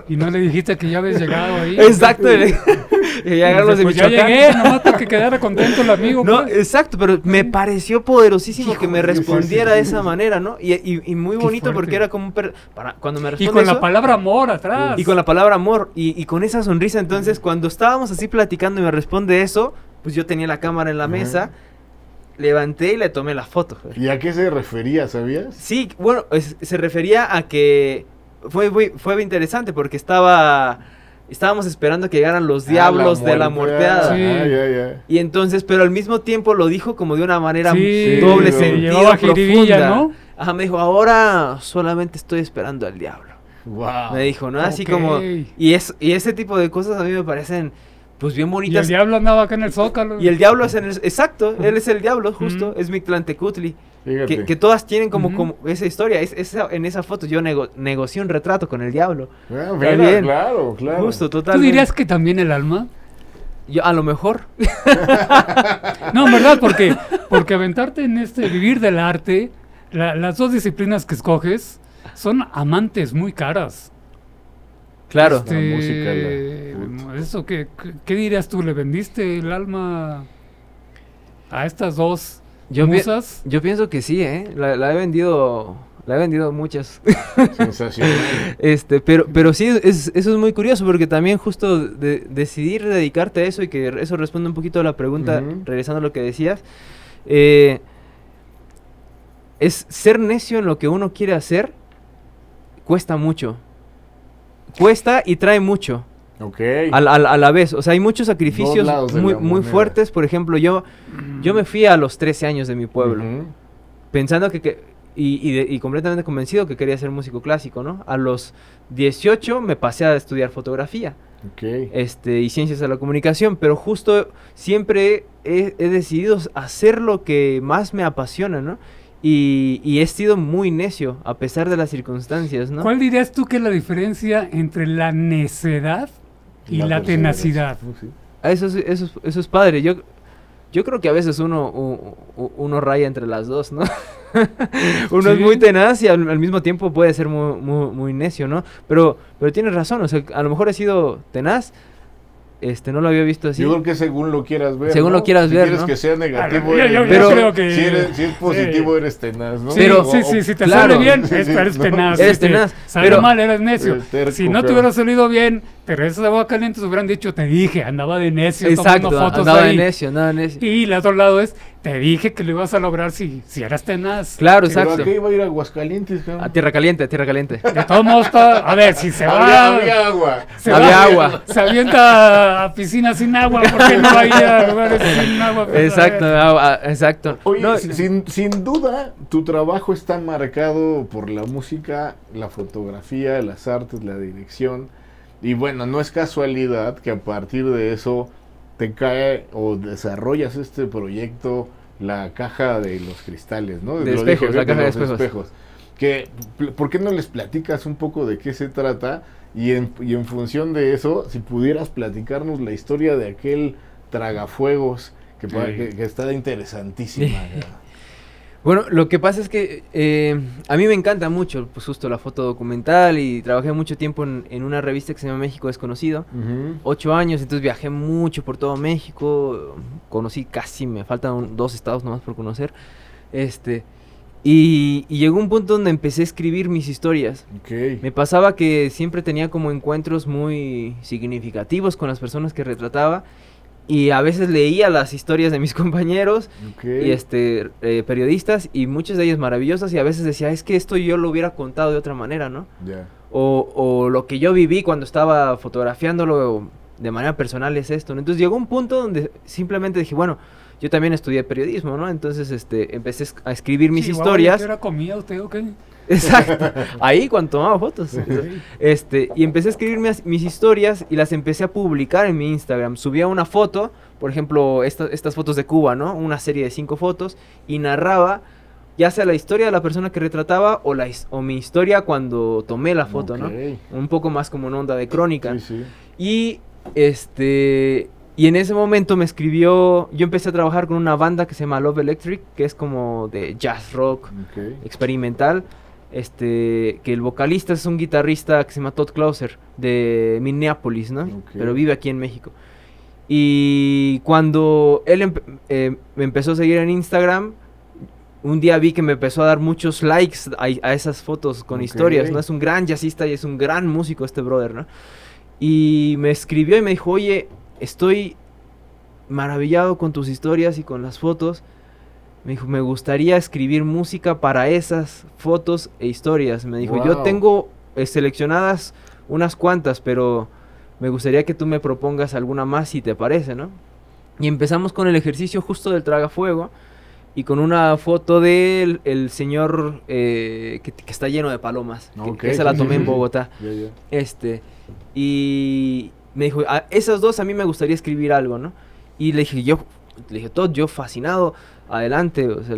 y no le dijiste que ya habías llegado ahí. Exacto. y ya, pues ya llegué, nomás para que quedara contento el amigo. No, pues. exacto, pero me pareció poderosísimo que me respondiera de esa manera, ¿no? Y, muy bonito porque era como un... para, cuando me Y con la palabra amor atrás. Y con la palabra amor. Y, con esa sonrisa, entonces, cuando estábamos así platicando y me responde eso, pues yo tenía la cámara en la mesa levanté y le tomé la foto. ¿Y a qué se refería, sabías? Sí, bueno, se refería a que fue, fue, fue interesante porque estaba estábamos esperando que llegaran los ah, diablos de la morteada. Ah, y entonces, pero al mismo tiempo lo dijo como de una manera doble sentido, profunda. ¿no? Ajá, me dijo, ahora solamente estoy esperando al diablo. Wow. Me dijo, ¿no? Así como... Y, es, y ese tipo de cosas a mí me parecen pues bien bonitas. Y el diablo andaba acá en el zócalo. Y el diablo es en el... Exacto, él es el diablo, justo, es Mictlantecutli. Que, que, todas tienen como, como esa historia. Es, en esa foto yo negocié un retrato con el diablo. Ah, claro, claro. Justo, ¿Tú dirías que también el alma? Yo, a lo mejor. no, ¿verdad? Porque, porque aventarte en este vivir del arte, las dos disciplinas que escoges son amantes muy caras. Claro. Este, la música, eso, ¿qué, ¿qué dirías tú? ¿Le vendiste el alma a estas dos yo yo pienso que sí, ¿eh? La, he vendido... La he vendido muchas. Sensacional. este, pero, pero sí, es, eso es muy curioso porque también justo de, decidir dedicarte a eso y que eso responde un poquito a la pregunta, regresando a lo que decías, eh, es ser necio en lo que uno quiere hacer, cuesta mucho cuesta y trae mucho. Ok. A, la vez. O sea, hay muchos sacrificios muy, muy fuertes. Por ejemplo, yo, yo me fui a los 13 años de mi pueblo. Pensando que... y, completamente convencido que quería ser músico clásico, ¿no? A los 18 me pasé a estudiar fotografía. Okay. Este, y ciencias de la comunicación, pero justo siempre he, he decidido hacer lo que más me apasiona, ¿no? Y, he sido muy necio, a pesar de las circunstancias, ¿no? ¿Cuál dirías tú que es la diferencia entre la necedad y la, tenacidad? Ah, eso, es, eso, eso es padre. Yo, yo creo que a veces uno, uno, raya entre las dos, ¿no? uno es muy tenaz y al, mismo tiempo puede ser muy, muy, muy, necio, ¿no? Pero, pero tienes razón, o sea, a lo mejor he sido tenaz, este, no lo había visto así. Yo creo que según lo quieras ver. Según lo quieras ver. Si quieres que sea negativo, pero, creo que. Si, es positivo, eres tenaz, ¿no? Sí, pero, sí, sí, si te sale bien, eres tenaz. Eres tenaz. Sale mal, eres necio. si no te hubiera salido bien, pero eso de agua caliente se hubieran dicho, te dije, andaba de necio Exacto, tomando fotos andaba de necio, andaba de necio. Y el otro lado es, te dije que lo ibas a lograr si, si eras tenaz. Claro, exacto. ¿Pero a qué iba a ir a Aguascalientes, A Tierra Caliente, a Tierra Caliente. De todos modos, a ver, si se va... Había agua. Se había agua. Se avienta a piscina sin agua, porque no va a ir a lugares sin agua? Pues, exacto, agua, exacto. Oye, sin, sin duda, tu trabajo está marcado por la música, la fotografía, las artes, la dirección. Y bueno, no es casualidad que a partir de eso te cae o desarrollas este proyecto, la caja de los cristales, ¿no? De espejos, la caja de espejos. que, ¿por qué no les platicas un poco de qué se trata? Y en, y en función de eso, si pudieras platicarnos la historia de aquel tragafuegos que, que, está interesantísima. Bueno, lo que pasa es que eh, a mí me encanta mucho, pues justo la foto documental y trabajé mucho tiempo en, una revista que se llama México Desconocido, ocho años, entonces viajé mucho por todo México, conocí casi, me faltan dos estados nomás por conocer, este, y, llegó un punto donde empecé a escribir mis historias. Me pasaba que siempre tenía como encuentros muy significativos con las personas que retrataba y a veces leía las historias de mis compañeros y este eh, periodistas y muchas de ellas maravillosas y a veces decía es que esto yo lo hubiera contado de otra manera no o, o, lo que yo viví cuando estaba fotografiándolo de manera personal es esto entonces llegó un punto donde simplemente dije bueno yo también estudié periodismo no entonces este empecé a escribir mis historias. ¿Era comida usted o qué? Exacto. Ahí cuando tomaba fotos. Este, y empecé a escribir mis, historias y las empecé a publicar en mi Instagram. Subía una foto, por ejemplo, estas fotos de Cuba, ¿no? Una serie de cinco fotos y narraba ya sea la historia de la persona que retrataba o, la, o mi historia cuando tomé la foto, ¿no? Un poco más como una onda de crónica. Y este y en ese momento me escribió, yo empecé a trabajar con una banda que se llama Love Electric, que es como de jazz rock experimental este, que el vocalista es un guitarrista que se llama Todd Closer de Minneapolis, ¿no? Pero vive aquí en México. Y cuando él eh, me empezó a seguir en Instagram, un día vi que me empezó a dar muchos likes a, esas fotos con historias, ¿no? Es un gran jazzista y es un gran músico este brother, ¿no? Y me escribió y me dijo, oye, estoy maravillado con tus historias y con las fotos me dijo, me gustaría escribir música para esas fotos e historias. Me dijo, yo tengo eh, seleccionadas unas cuantas, pero me gustaría que tú me propongas alguna más si te parece, ¿no? Y empezamos con el ejercicio justo del tragafuego y con una foto del el señor eh, que, está lleno de palomas. Que, esa la tomé en Bogotá. Este, y me dijo, a esas dos a mí me gustaría escribir algo, ¿no? Y le dije, yo, le dije, todo, yo fascinado adelante, o sea,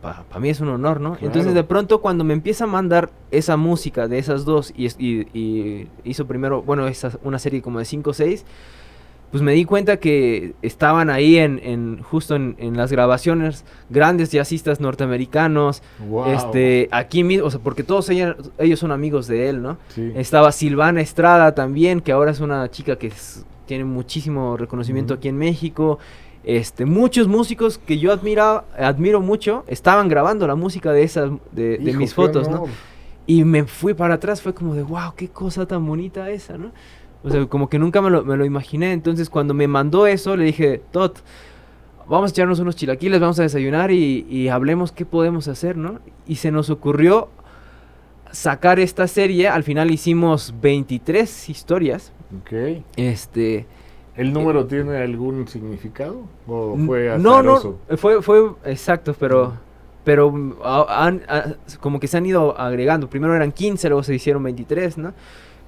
para mí es un honor, ¿no? Entonces de pronto cuando me empieza a mandar esa música de esas dos y, y, hizo primero, bueno, esa, una serie como de 5 o 6, pues me di cuenta que estaban ahí en, en justo en, en, las grabaciones grandes jazzistas norteamericanos, este, aquí mismo, o sea, porque todos ellos, ellos son amigos de él, ¿no? Estaba Silvana Estrada también, que ahora es una chica que tiene muchísimo reconocimiento aquí en México. Este, muchos músicos que yo admira, admiro mucho estaban grabando la música de esas de, mis fotos, ¿no? Y me fui para atrás, fue como de, wow, qué cosa tan bonita esa, ¿no? O sea, como que nunca me lo, me lo imaginé. Entonces, cuando me mandó eso, le dije, Tot, vamos a echarnos unos chilaquiles, vamos a desayunar y, y, hablemos qué podemos hacer, ¿no? Y se nos ocurrió sacar esta serie. Al final hicimos 23 historias. Ok. Este. ¿El número tiene algún significado? ¿O fue azaroso? No, no, fue, fue exacto, pero, pero como que se han ido agregando. Primero eran 15, luego se hicieron 23, ¿no?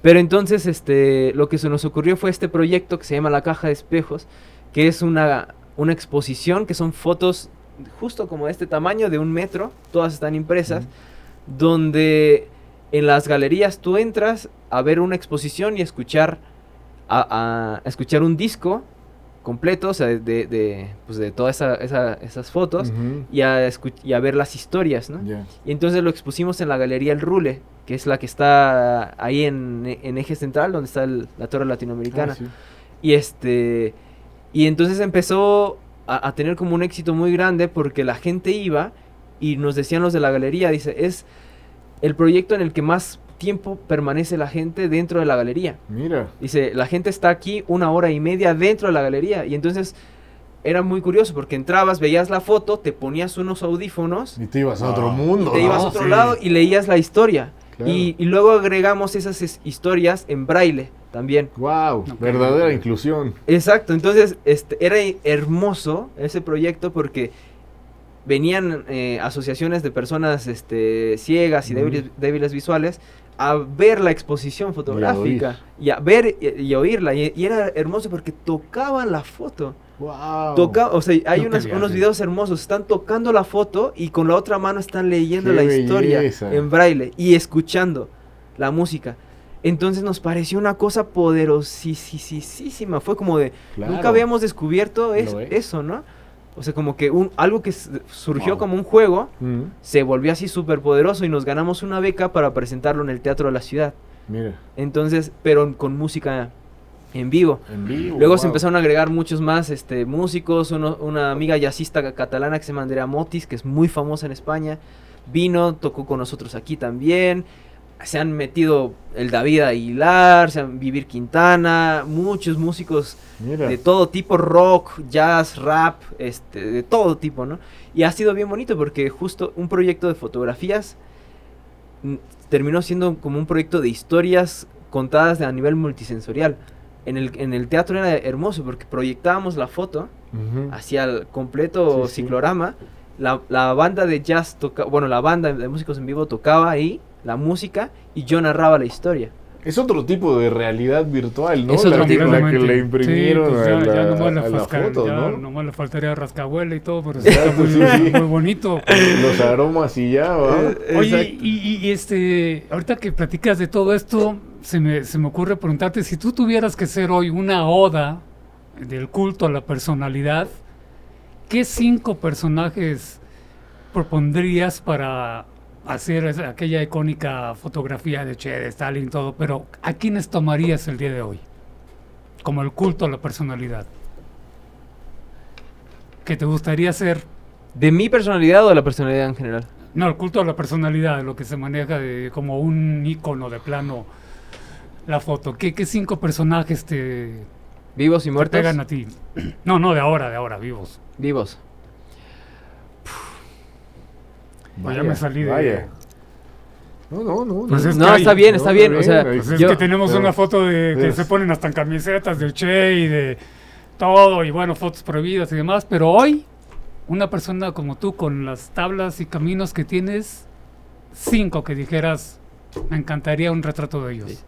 Pero entonces este, lo que se nos ocurrió fue este proyecto que se llama La Caja de Espejos, que es una, una exposición, que son fotos justo como de este tamaño, de un metro, todas están impresas, donde en las galerías tú entras a ver una exposición y escuchar a, escuchar un disco completo, o sea, de, de, pues de todas esa, esas fotos y, a y, a ver las historias, ¿no? Y entonces lo expusimos en la Galería El Rule, que es la que está ahí en, en Eje Central, donde está la Torre Latinoamericana. Ah, y este... Y entonces empezó a, a, tener como un éxito muy grande porque la gente iba y nos decían los de la galería, dice, es el proyecto en el que más tiempo permanece la gente dentro de la galería. Mira. Dice, la gente está aquí una hora y media dentro de la galería. Y entonces era muy curioso porque entrabas, veías la foto, te ponías unos audífonos. Y te ibas a otro mundo. te ibas a otro lado y leías la historia. Y, luego agregamos esas historias en braille también. ¡Wow! verdadera inclusión. Exacto, entonces este, era hermoso ese proyecto porque venían eh, asociaciones de personas este, ciegas y débiles, visuales a ver la exposición fotográfica y a, ver y, oírla. Y, era hermoso porque tocaban la foto. Wow. Toca, o sea, hay unos videos hermosos. Están tocando la foto y con la otra mano están leyendo la historia en braille y escuchando la música. Entonces nos pareció una cosa poderosísima. Fue como de, nunca habíamos descubierto eso, ¿no? O sea, como que un, algo que surgió como un juego se volvió así súper poderoso y nos ganamos una beca para presentarlo en el Teatro de la Ciudad. Mira. Entonces, pero con música en vivo. En vivo. Luego se empezaron a agregar muchos más este, músicos. una amiga jazzista catalana que se llama Andrea Motis, que es muy famosa en España. Vino, tocó con nosotros aquí también se han metido el David Aguilar, se han Vivir Quintana, muchos músicos de todo tipo, rock, jazz, rap, este, de todo tipo, ¿no? Y ha sido bien bonito porque justo un proyecto de fotografías mm, terminó siendo como un proyecto de historias contadas a nivel multisensorial. En el, en el teatro era hermoso porque proyectábamos la foto hacia el completo ciclorama. La, la, banda de jazz toca, bueno, la banda de músicos en vivo tocaba ahí la música y yo narraba la historia. Es otro tipo de realidad virtual, ¿no? Es otro la, tipo. La que le imprimieron pues a, la, foto, ¿no? Nomás le faltaría rascabuela y todo, pero está muy, muy, bonito. Los aromas y ya, ¿va? Eh, Oye, y, y, este, ahorita que platicas de todo esto, se me, se me ocurre preguntarte, si tú tuvieras que ser hoy una oda del culto a la personalidad, ¿qué cinco personajes propondrías para hacer aquella icónica fotografía de Che, de Stalin, todo, pero ¿a quiénes tomarías el día de hoy? Como el culto a la personalidad. ¿Qué te gustaría ser? ¿De mi personalidad o de la personalidad en general? No, el culto a la personalidad, lo que se maneja de, como un icono de plano, la foto. ¿Qué, cinco personajes te... ¿Vivos y muertos? Te pegan a ti? No, no, de ahora, de ahora, vivos. Vivos. Vaya, me salí de. Vaya. No, no, no. Pues no, está bien, está bien. o sea, pues es que tenemos una foto de que se ponen hasta en camisetas del Che y de todo, y bueno, fotos prohibidas y demás. Pero hoy, una persona como tú, con las tablas y caminos que tienes, cinco que dijeras, me encantaría un retrato de ellos.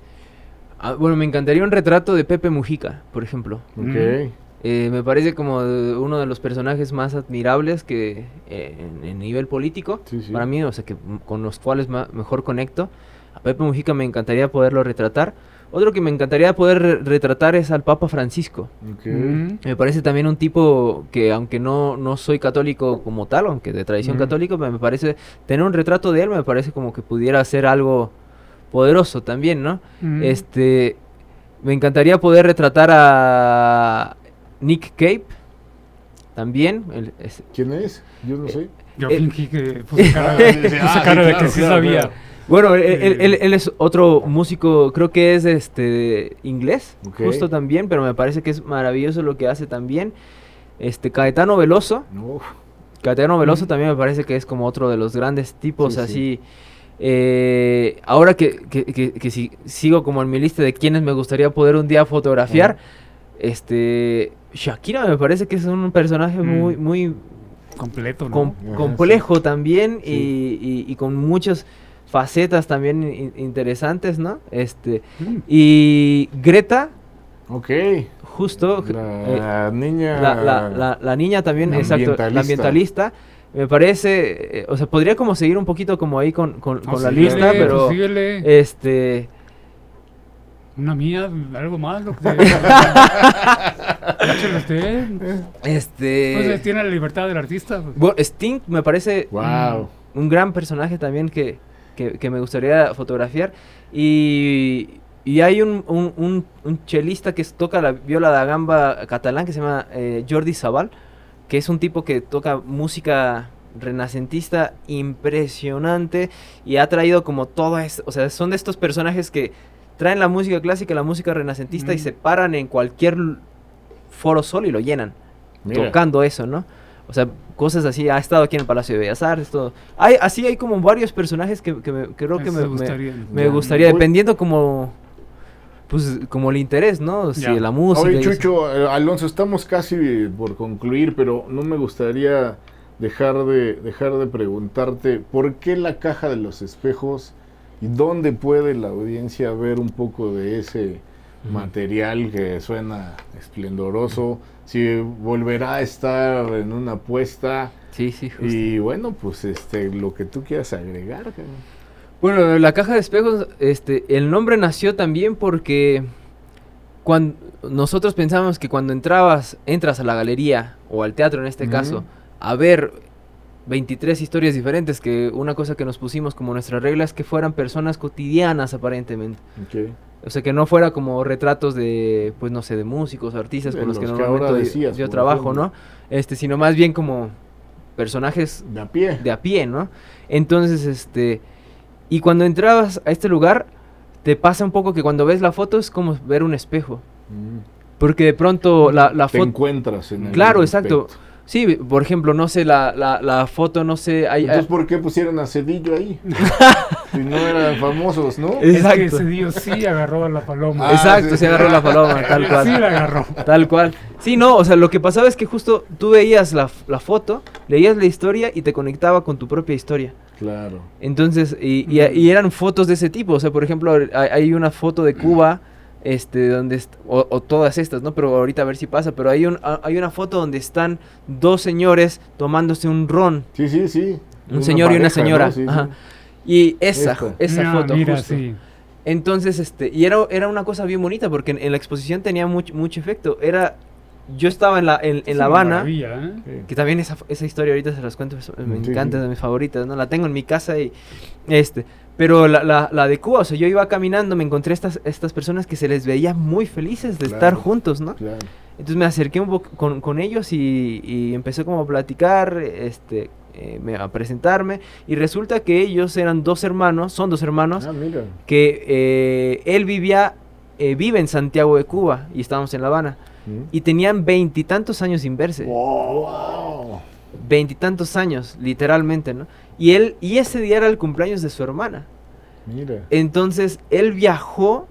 Ah, bueno, me encantaría un retrato de Pepe Mujica, por ejemplo. Ok. Eh, me parece como uno de los personajes más admirables que eh, en, nivel político, para mí, o sea, que con los cuales mejor conecto. A Pepe Mujica me encantaría poderlo retratar. Otro que me encantaría poder retratar es al Papa Francisco. Me parece también un tipo que, aunque no, no soy católico como tal, aunque de tradición católica, me parece tener un retrato de él me parece como que pudiera ser algo poderoso también, ¿no? Este, me encantaría poder retratar a Nick Cape, también. ¿Quién es? Yo no sé. Yo fingí que puse cara, de que sí sabía. Bueno, él, es otro músico, creo que es este inglés, justo también, pero me parece que es maravilloso lo que hace también. Este Caetano Veloso. Caetano Veloso también me parece que es como otro de los grandes tipos así. Eh, ahora que, que, si, sigo como en mi lista de quienes me gustaría poder un día fotografiar, este Shakira me parece que es un personaje muy, mm. muy completo, complejo también y, con muchas facetas también interesantes, ¿no? Este mm. y Greta. Ok. Justo. La eh, niña. La, niña también, exacto. La ambientalista. Me parece, eh, o sea, podría como seguir un poquito como ahí con, con, la lista, pero este una mía, algo más, lo que Este. Pues tiene la libertad del artista. Pues. Bueno, Sting me parece wow. un, gran personaje también que, que, me gustaría fotografiar. Y, y hay un, un, un, chelista que toca la viola da gamba catalán que se llama eh, Jordi Sabal, que es un tipo que toca música renacentista impresionante y ha traído como todo esto, o sea, son de estos personajes que traen la música clásica y la música renacentista y se paran en cualquier foro solo y lo llenan. Tocando eso, ¿no? O sea, cosas así. Ha estado aquí en el Palacio de Bellas Artes, todo. Hay, así hay como varios personajes que, creo que me, me, gustaría, dependiendo como pues como el interés, ¿no? Si la música. Oye, Chucho, eh, Alonso, estamos casi por concluir, pero no me gustaría dejar de, dejar de preguntarte por qué la caja de los espejos y dónde puede la audiencia ver un poco de ese material que suena esplendoroso, si volverá a estar en una apuesta. Sí, sí, justo. Y bueno, pues este, lo que tú quieras agregar. Bueno, la caja de espejos, este, el nombre nació también porque cuando nosotros pensábamos que cuando entrabas, entras a la galería o al teatro en este caso, a ver 23 historias diferentes, que una cosa que nos pusimos como nuestra regla es que fueran personas cotidianas aparentemente. O sea, que no fuera como retratos de, pues no sé, de músicos, artistas con los, que normalmente yo, trabajo, ¿no? Este, sino más bien como personajes de a pie. De a pie, ¿no? Entonces, este, y cuando entrabas a este lugar, te pasa un poco que cuando ves la foto es como ver un espejo. Mm. Porque de pronto la, la foto... Te encuentras en el Claro, exacto. Sí, por ejemplo, no sé, la, la, la foto, no sé... Hay, Entonces, ¿por qué pusieron a Cedillo ahí? si no eran famosos, ¿no? Exacto. Es que Cedillo sí agarró a la paloma. Ah, Exacto, sí, agarró a la paloma, tal cual. Sí la agarró. Tal cual. Sí, no, o sea, lo que pasaba es que justo tú veías la, la foto, leías la historia y te conectaba con tu propia historia. Claro. Entonces, y, y, y, eran fotos de ese tipo. O sea, por ejemplo, hay, hay una foto de Cuba este donde o, todas estas no pero ahorita a ver si pasa pero hay un hay una foto donde están dos señores tomándose un ron. Sí sí sí. Un señor y una señora y esa esa foto justo. entonces este y era era una cosa bien bonita porque en, la exposición tenía mucho mucho efecto. Era yo estaba en la en, La Habana ¿eh? que también esa, esa historia ahorita se las cuento me encanta de mis favoritas no la tengo en mi casa y este pero la, la, la, de Cuba, o sea, yo iba caminando, me encontré estas, estas personas que se les veía muy felices de estar juntos, ¿no? Entonces me acerqué un poco con, con ellos y, y, empecé como a platicar, este, eh, a presentarme, y resulta que ellos eran dos hermanos, son dos hermanos, ah, que eh, él vivía, eh, vive en Santiago de Cuba, y estábamos en La Habana, mm. y tenían veintitantos años sin verse. Veintitantos años, literalmente, ¿no? Y él, y ese día era el cumpleaños de su hermana. Mira. Entonces, él viajó,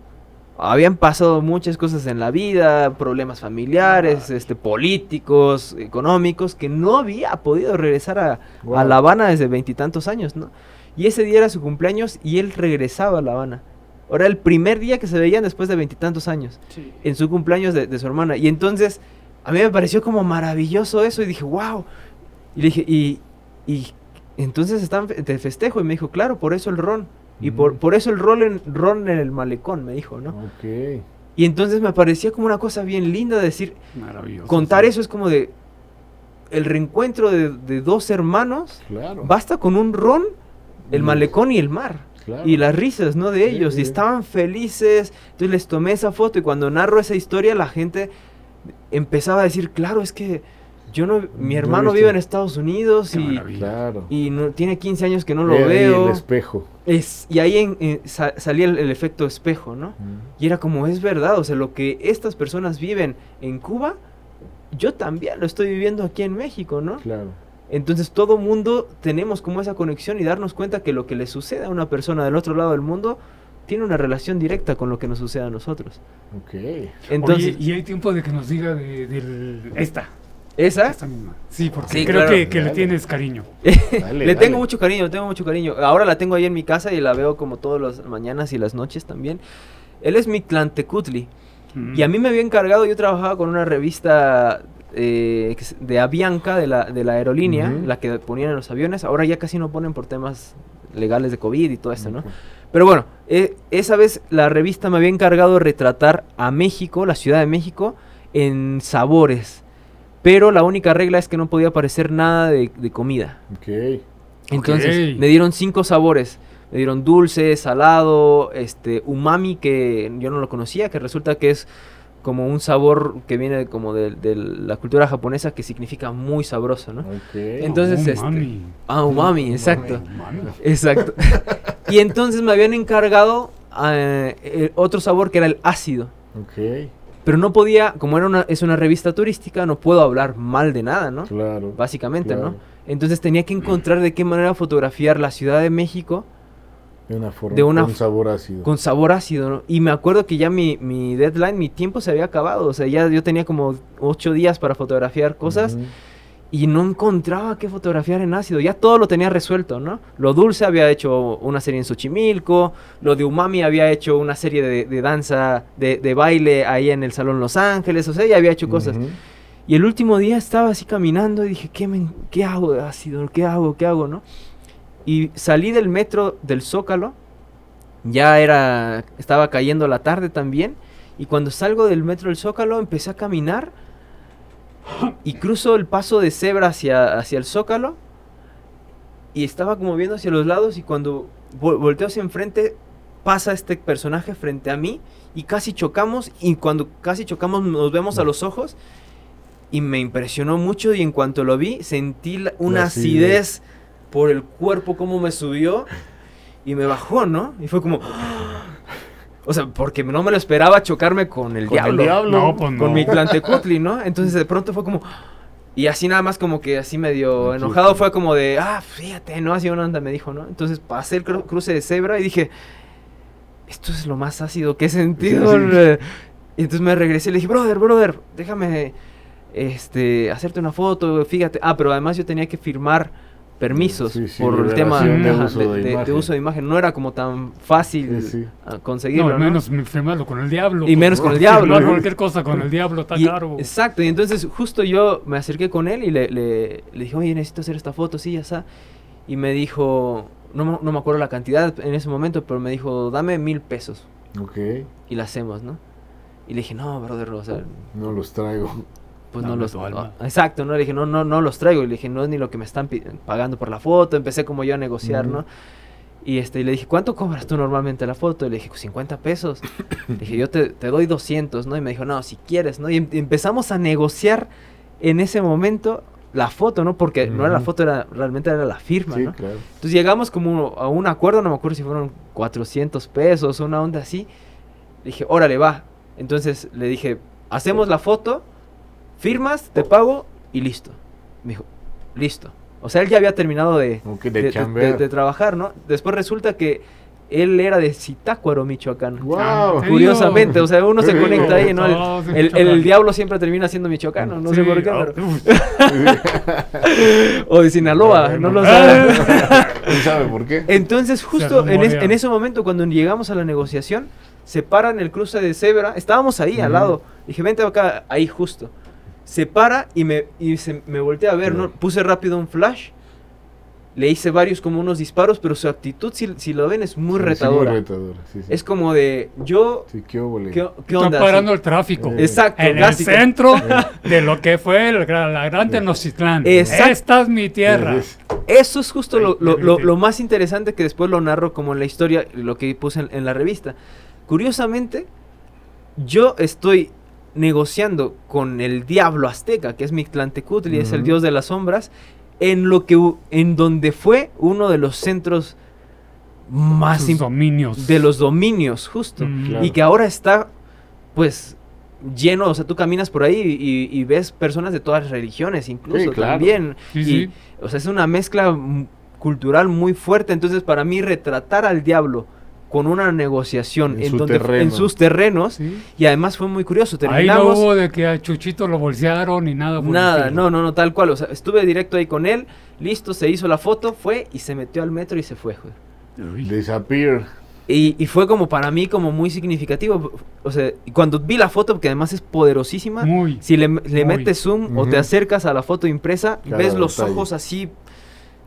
habían pasado muchas cosas en la vida, problemas familiares, este, políticos, económicos, que no había podido regresar a, La Habana desde veintitantos años, ¿no? Y ese día era su cumpleaños y él regresaba a La Habana. Ahora el primer día que se veían después de veintitantos años, en su cumpleaños de, su hermana. Y entonces, a mí me pareció como maravilloso eso y dije, wow. Y le dije, y, y entonces están de festejo y me dijo, claro, por eso el ron. Y por, por eso el ron en, ron en el malecón, me dijo, ¿no? Ok. Y entonces me parecía como una cosa bien linda decir, Maravilloso, contar eso es como de el reencuentro de, dos hermanos. Claro. Basta con un ron, el malecón y el mar. Y las risas, ¿no? De ellos. Y estaban felices. Entonces les tomé esa foto y cuando narro esa historia la gente empezaba a decir, claro, es que yo no, mi hermano vive en Estados Unidos y, y no, tiene 15 años que no lo veo. el espejo. Es, y ahí salía el, efecto espejo, ¿no? Y era como, es verdad, o sea, lo que estas personas viven en Cuba, yo también lo estoy viviendo aquí en México, ¿no? Claro. Entonces todo mundo tenemos como esa conexión y darnos cuenta que lo que le sucede a una persona del otro lado del mundo tiene una relación directa con lo que nos sucede a nosotros. Ok. Entonces, y hay tiempo de que nos diga de, esta. ¿Esa? Sí, porque creo que, le tienes cariño. le tengo mucho cariño, le tengo mucho cariño. Ahora la tengo ahí en mi casa y la veo como todas las mañanas y las noches también. Él es mi Tlantecutli. Mm. Y a mí me había encargado, yo trabajaba con una revista eh, de Avianca, de la, de la aerolínea, la que ponían en los aviones. Ahora ya casi no ponen por temas legales de COVID y todo esto, ¿no? Pero bueno, eh, esa vez la revista me había encargado de retratar a México, la Ciudad de México, en sabores pero la única regla es que no podía aparecer nada de, comida. Ok. Entonces, me dieron cinco sabores. Me dieron dulce, salado, este, umami, que yo no lo conocía, que resulta que es como un sabor que viene como de, la cultura japonesa que significa muy sabroso, ¿no? Okay. Entonces, umami. Este, ah, umami, exacto. Exacto. y entonces me habían encargado eh, otro sabor que era el ácido. Ok. Pero no podía, como era una, es una revista turística, no puedo hablar mal de nada, ¿no? Claro. Básicamente, ¿no? Entonces tenía que encontrar de qué manera fotografiar la Ciudad de México. De una forma, con sabor ácido. Con sabor ácido, ¿no? Y me acuerdo que ya mi, mi, deadline, mi tiempo se había acabado. O sea, ya yo tenía como ocho días para fotografiar cosas. Y no encontraba qué fotografiar en ácido. Ya todo lo tenía resuelto, ¿no? Lo dulce había hecho una serie en Xochimilco, lo de Umami había hecho una serie de, danza, de, baile ahí en el Salón Los Ángeles, o sea, ya había hecho cosas. Y el último día estaba así caminando y dije, ¿qué, me, qué hago de ácido? ¿Qué hago? ¿Qué hago? ¿No? Y salí del metro del Zócalo, ya era, estaba cayendo la tarde también, y cuando salgo del metro del Zócalo empecé a caminar y cruzo el paso de cebra hacia, hacia el zócalo y estaba como viendo hacia los lados y cuando volteo hacia enfrente pasa este personaje frente a mí y casi chocamos y cuando casi chocamos nos vemos a los ojos y me impresionó mucho y en cuanto lo vi sentí una acidez por el cuerpo como me subió y me bajó, ¿no? Y fue como o sea, porque no me lo esperaba chocarme con el diablo. No, pues Con mi plantecutli, ¿no? Entonces de pronto fue como... Y así nada más como que así medio enojado fue como de, ah, fíjate, ¿no? Así una onda me dijo, ¿no? Entonces pasé el cruce de cebra y dije, esto es lo más ácido que he sentido. Y entonces me regresé y le dije, brother, brother, déjame este, hacerte una foto, fíjate. Ah, pero además yo tenía que firmar permisos por el tema de, uso de, imagen. No era como tan fácil conseguirlo. No, menos firmarlo con el diablo. Y menos con el diablo. cualquier cosa con el diablo está caro. Exacto, y entonces justo yo me acerqué con él y le, le, dije, oye, necesito hacer esta foto, sí, ya está. Y me dijo, no, no me acuerdo la cantidad en ese momento, pero me dijo, dame mil pesos. Ok. Y la hacemos, ¿no? Y le dije, no, brother, o sea... No los traigo pues no, los exacto no le dije no no no los traigo y le dije no es ni lo que me están pagando por la foto empecé como yo a negociar no y este le dije cuánto cobras tú normalmente la foto y le dije 50 pesos le dije yo te, doy 200 no y me dijo no si quieres no y em, empezamos a negociar en ese momento la foto no porque no era la foto era realmente era la firma no entonces llegamos como a un acuerdo no me acuerdo si fueron 400 pesos una onda así. Le dije órale va entonces le dije hacemos la foto firmas, te pago y listo. Me dijo, listo. O sea, él ya había terminado de, de, trabajar, ¿no? Después resulta que él era de Zitácuaro, Michoacán. Wow. Curiosamente, o sea, uno se conecta ahí, ¿no? El, diablo siempre termina siendo michoacano, no sé por qué. o de Sinaloa, no lo sabe. ¿Quién sabe por qué? Entonces, justo en, en, ese momento, cuando llegamos a la negociación, se paran el cruce de cebra, estábamos ahí al lado. Dije, vente acá, ahí justo se para y me, y se, me volteé a ver, ¿no? Puse rápido un flash. Le hice varios como unos disparos, pero su actitud, si, si lo ven, es muy retadora. muy retadora es como de, yo... Sí, qué, ¿Qué, qué onda? parando el tráfico. Eh. Exacto. En el centro de lo que fue la gran Tenochtitlán. Esta es mi tierra. Eso es justo lo, lo, lo, más interesante que después lo narro como en la historia, lo que puse en, en la revista. Curiosamente, yo estoy negociando con el diablo azteca, que es Mictlantecutli, es el dios de las sombras, en lo que en donde fue uno de los centros más dominios. de los dominios, justo, y que ahora está pues lleno, o sea, tú caminas por ahí y, ves personas de todas las religiones, incluso también, y, o sea, es una mezcla cultural muy fuerte, entonces para mí retratar al diablo con una negociación en, donde, en sus terrenos y además fue muy curioso. Terminamos, ahí no hubo de que a Chuchito lo bolsearon ni nada. nada, no, no, no, tal cual. O sea, estuve directo ahí con él, listo, se hizo la foto, fue y se metió al metro y se fue. Disappear. Y, y, fue como para mí como muy significativo. O sea, cuando vi la foto, que además es poderosísima, si le, metes zoom o te acercas a la foto impresa, ves los ojos así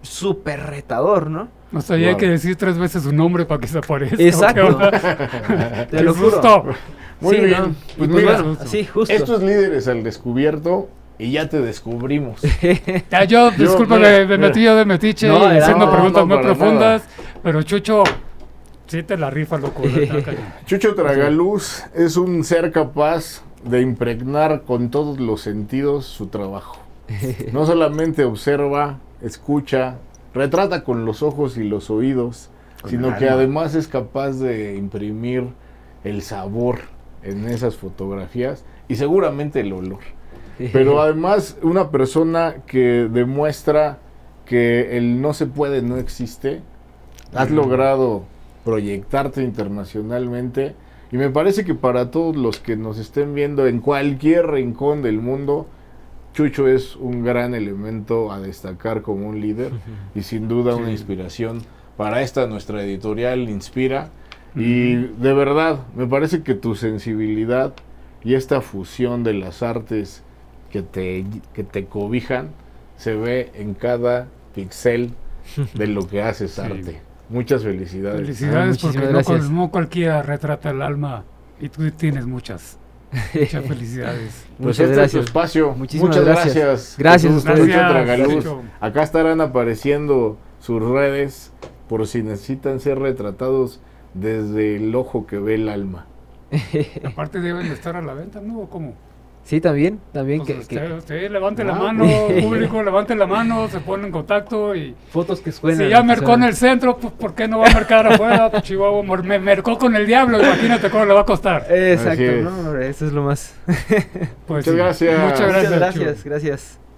súper retador, ¿no? O sea, hay que decir tres veces su nombre para que se aparezca. Exacto. Te lo juro. Muy bien. Pues, pues bueno, sí, justo. Estos líderes al descubierto y ya te descubrimos. ya yo, discúlpame, me metí yo de metiche haciendo preguntas muy profundas, pero Chucho, sí te la rifa, loco. Chucho Tragaluz es un ser capaz de impregnar con todos los sentidos su trabajo. No solamente observa, escucha, retrata con los ojos y los oídos, sino que además es capaz de imprimir el sabor en esas fotografías y seguramente el olor. Pero además una persona que demuestra que el no se puede no existe, has logrado proyectarte internacionalmente y me parece que para todos los que nos estén viendo en cualquier rincón del mundo, Chucho es un gran elemento a destacar como un líder y sin duda una inspiración para esta nuestra editorial Inspira. Y de verdad, me parece que tu sensibilidad y esta fusión de las artes que te, que te cobijan se ve en cada pixel de lo que haces arte. Muchas felicidades. Felicidades ah, porque no, cualquiera retrata el alma y tú tienes muchas. Muchas felicidades. Pues este gracias. es tu espacio. Muchísimas Muchas gracias. Gracias, gracias Acá estarán apareciendo sus redes por si necesitan ser retratados desde el ojo que ve el alma. Aparte deben de estar a la venta, ¿no? ¿Cómo? Sí, también, también. Pues que, usted, levante la ah. mano, público, levante la mano, se pone en contacto y... Fotos que suenan. Si ya mercó en el centro, pues ¿por qué no va a mercar afuera? Pues, Chihuahua, me mercó con el diablo, imagínate cómo le va a costar. Exacto, no, eso es lo más. Pues muchas gracias. Muchas gracias. Muchas gracias, gracias.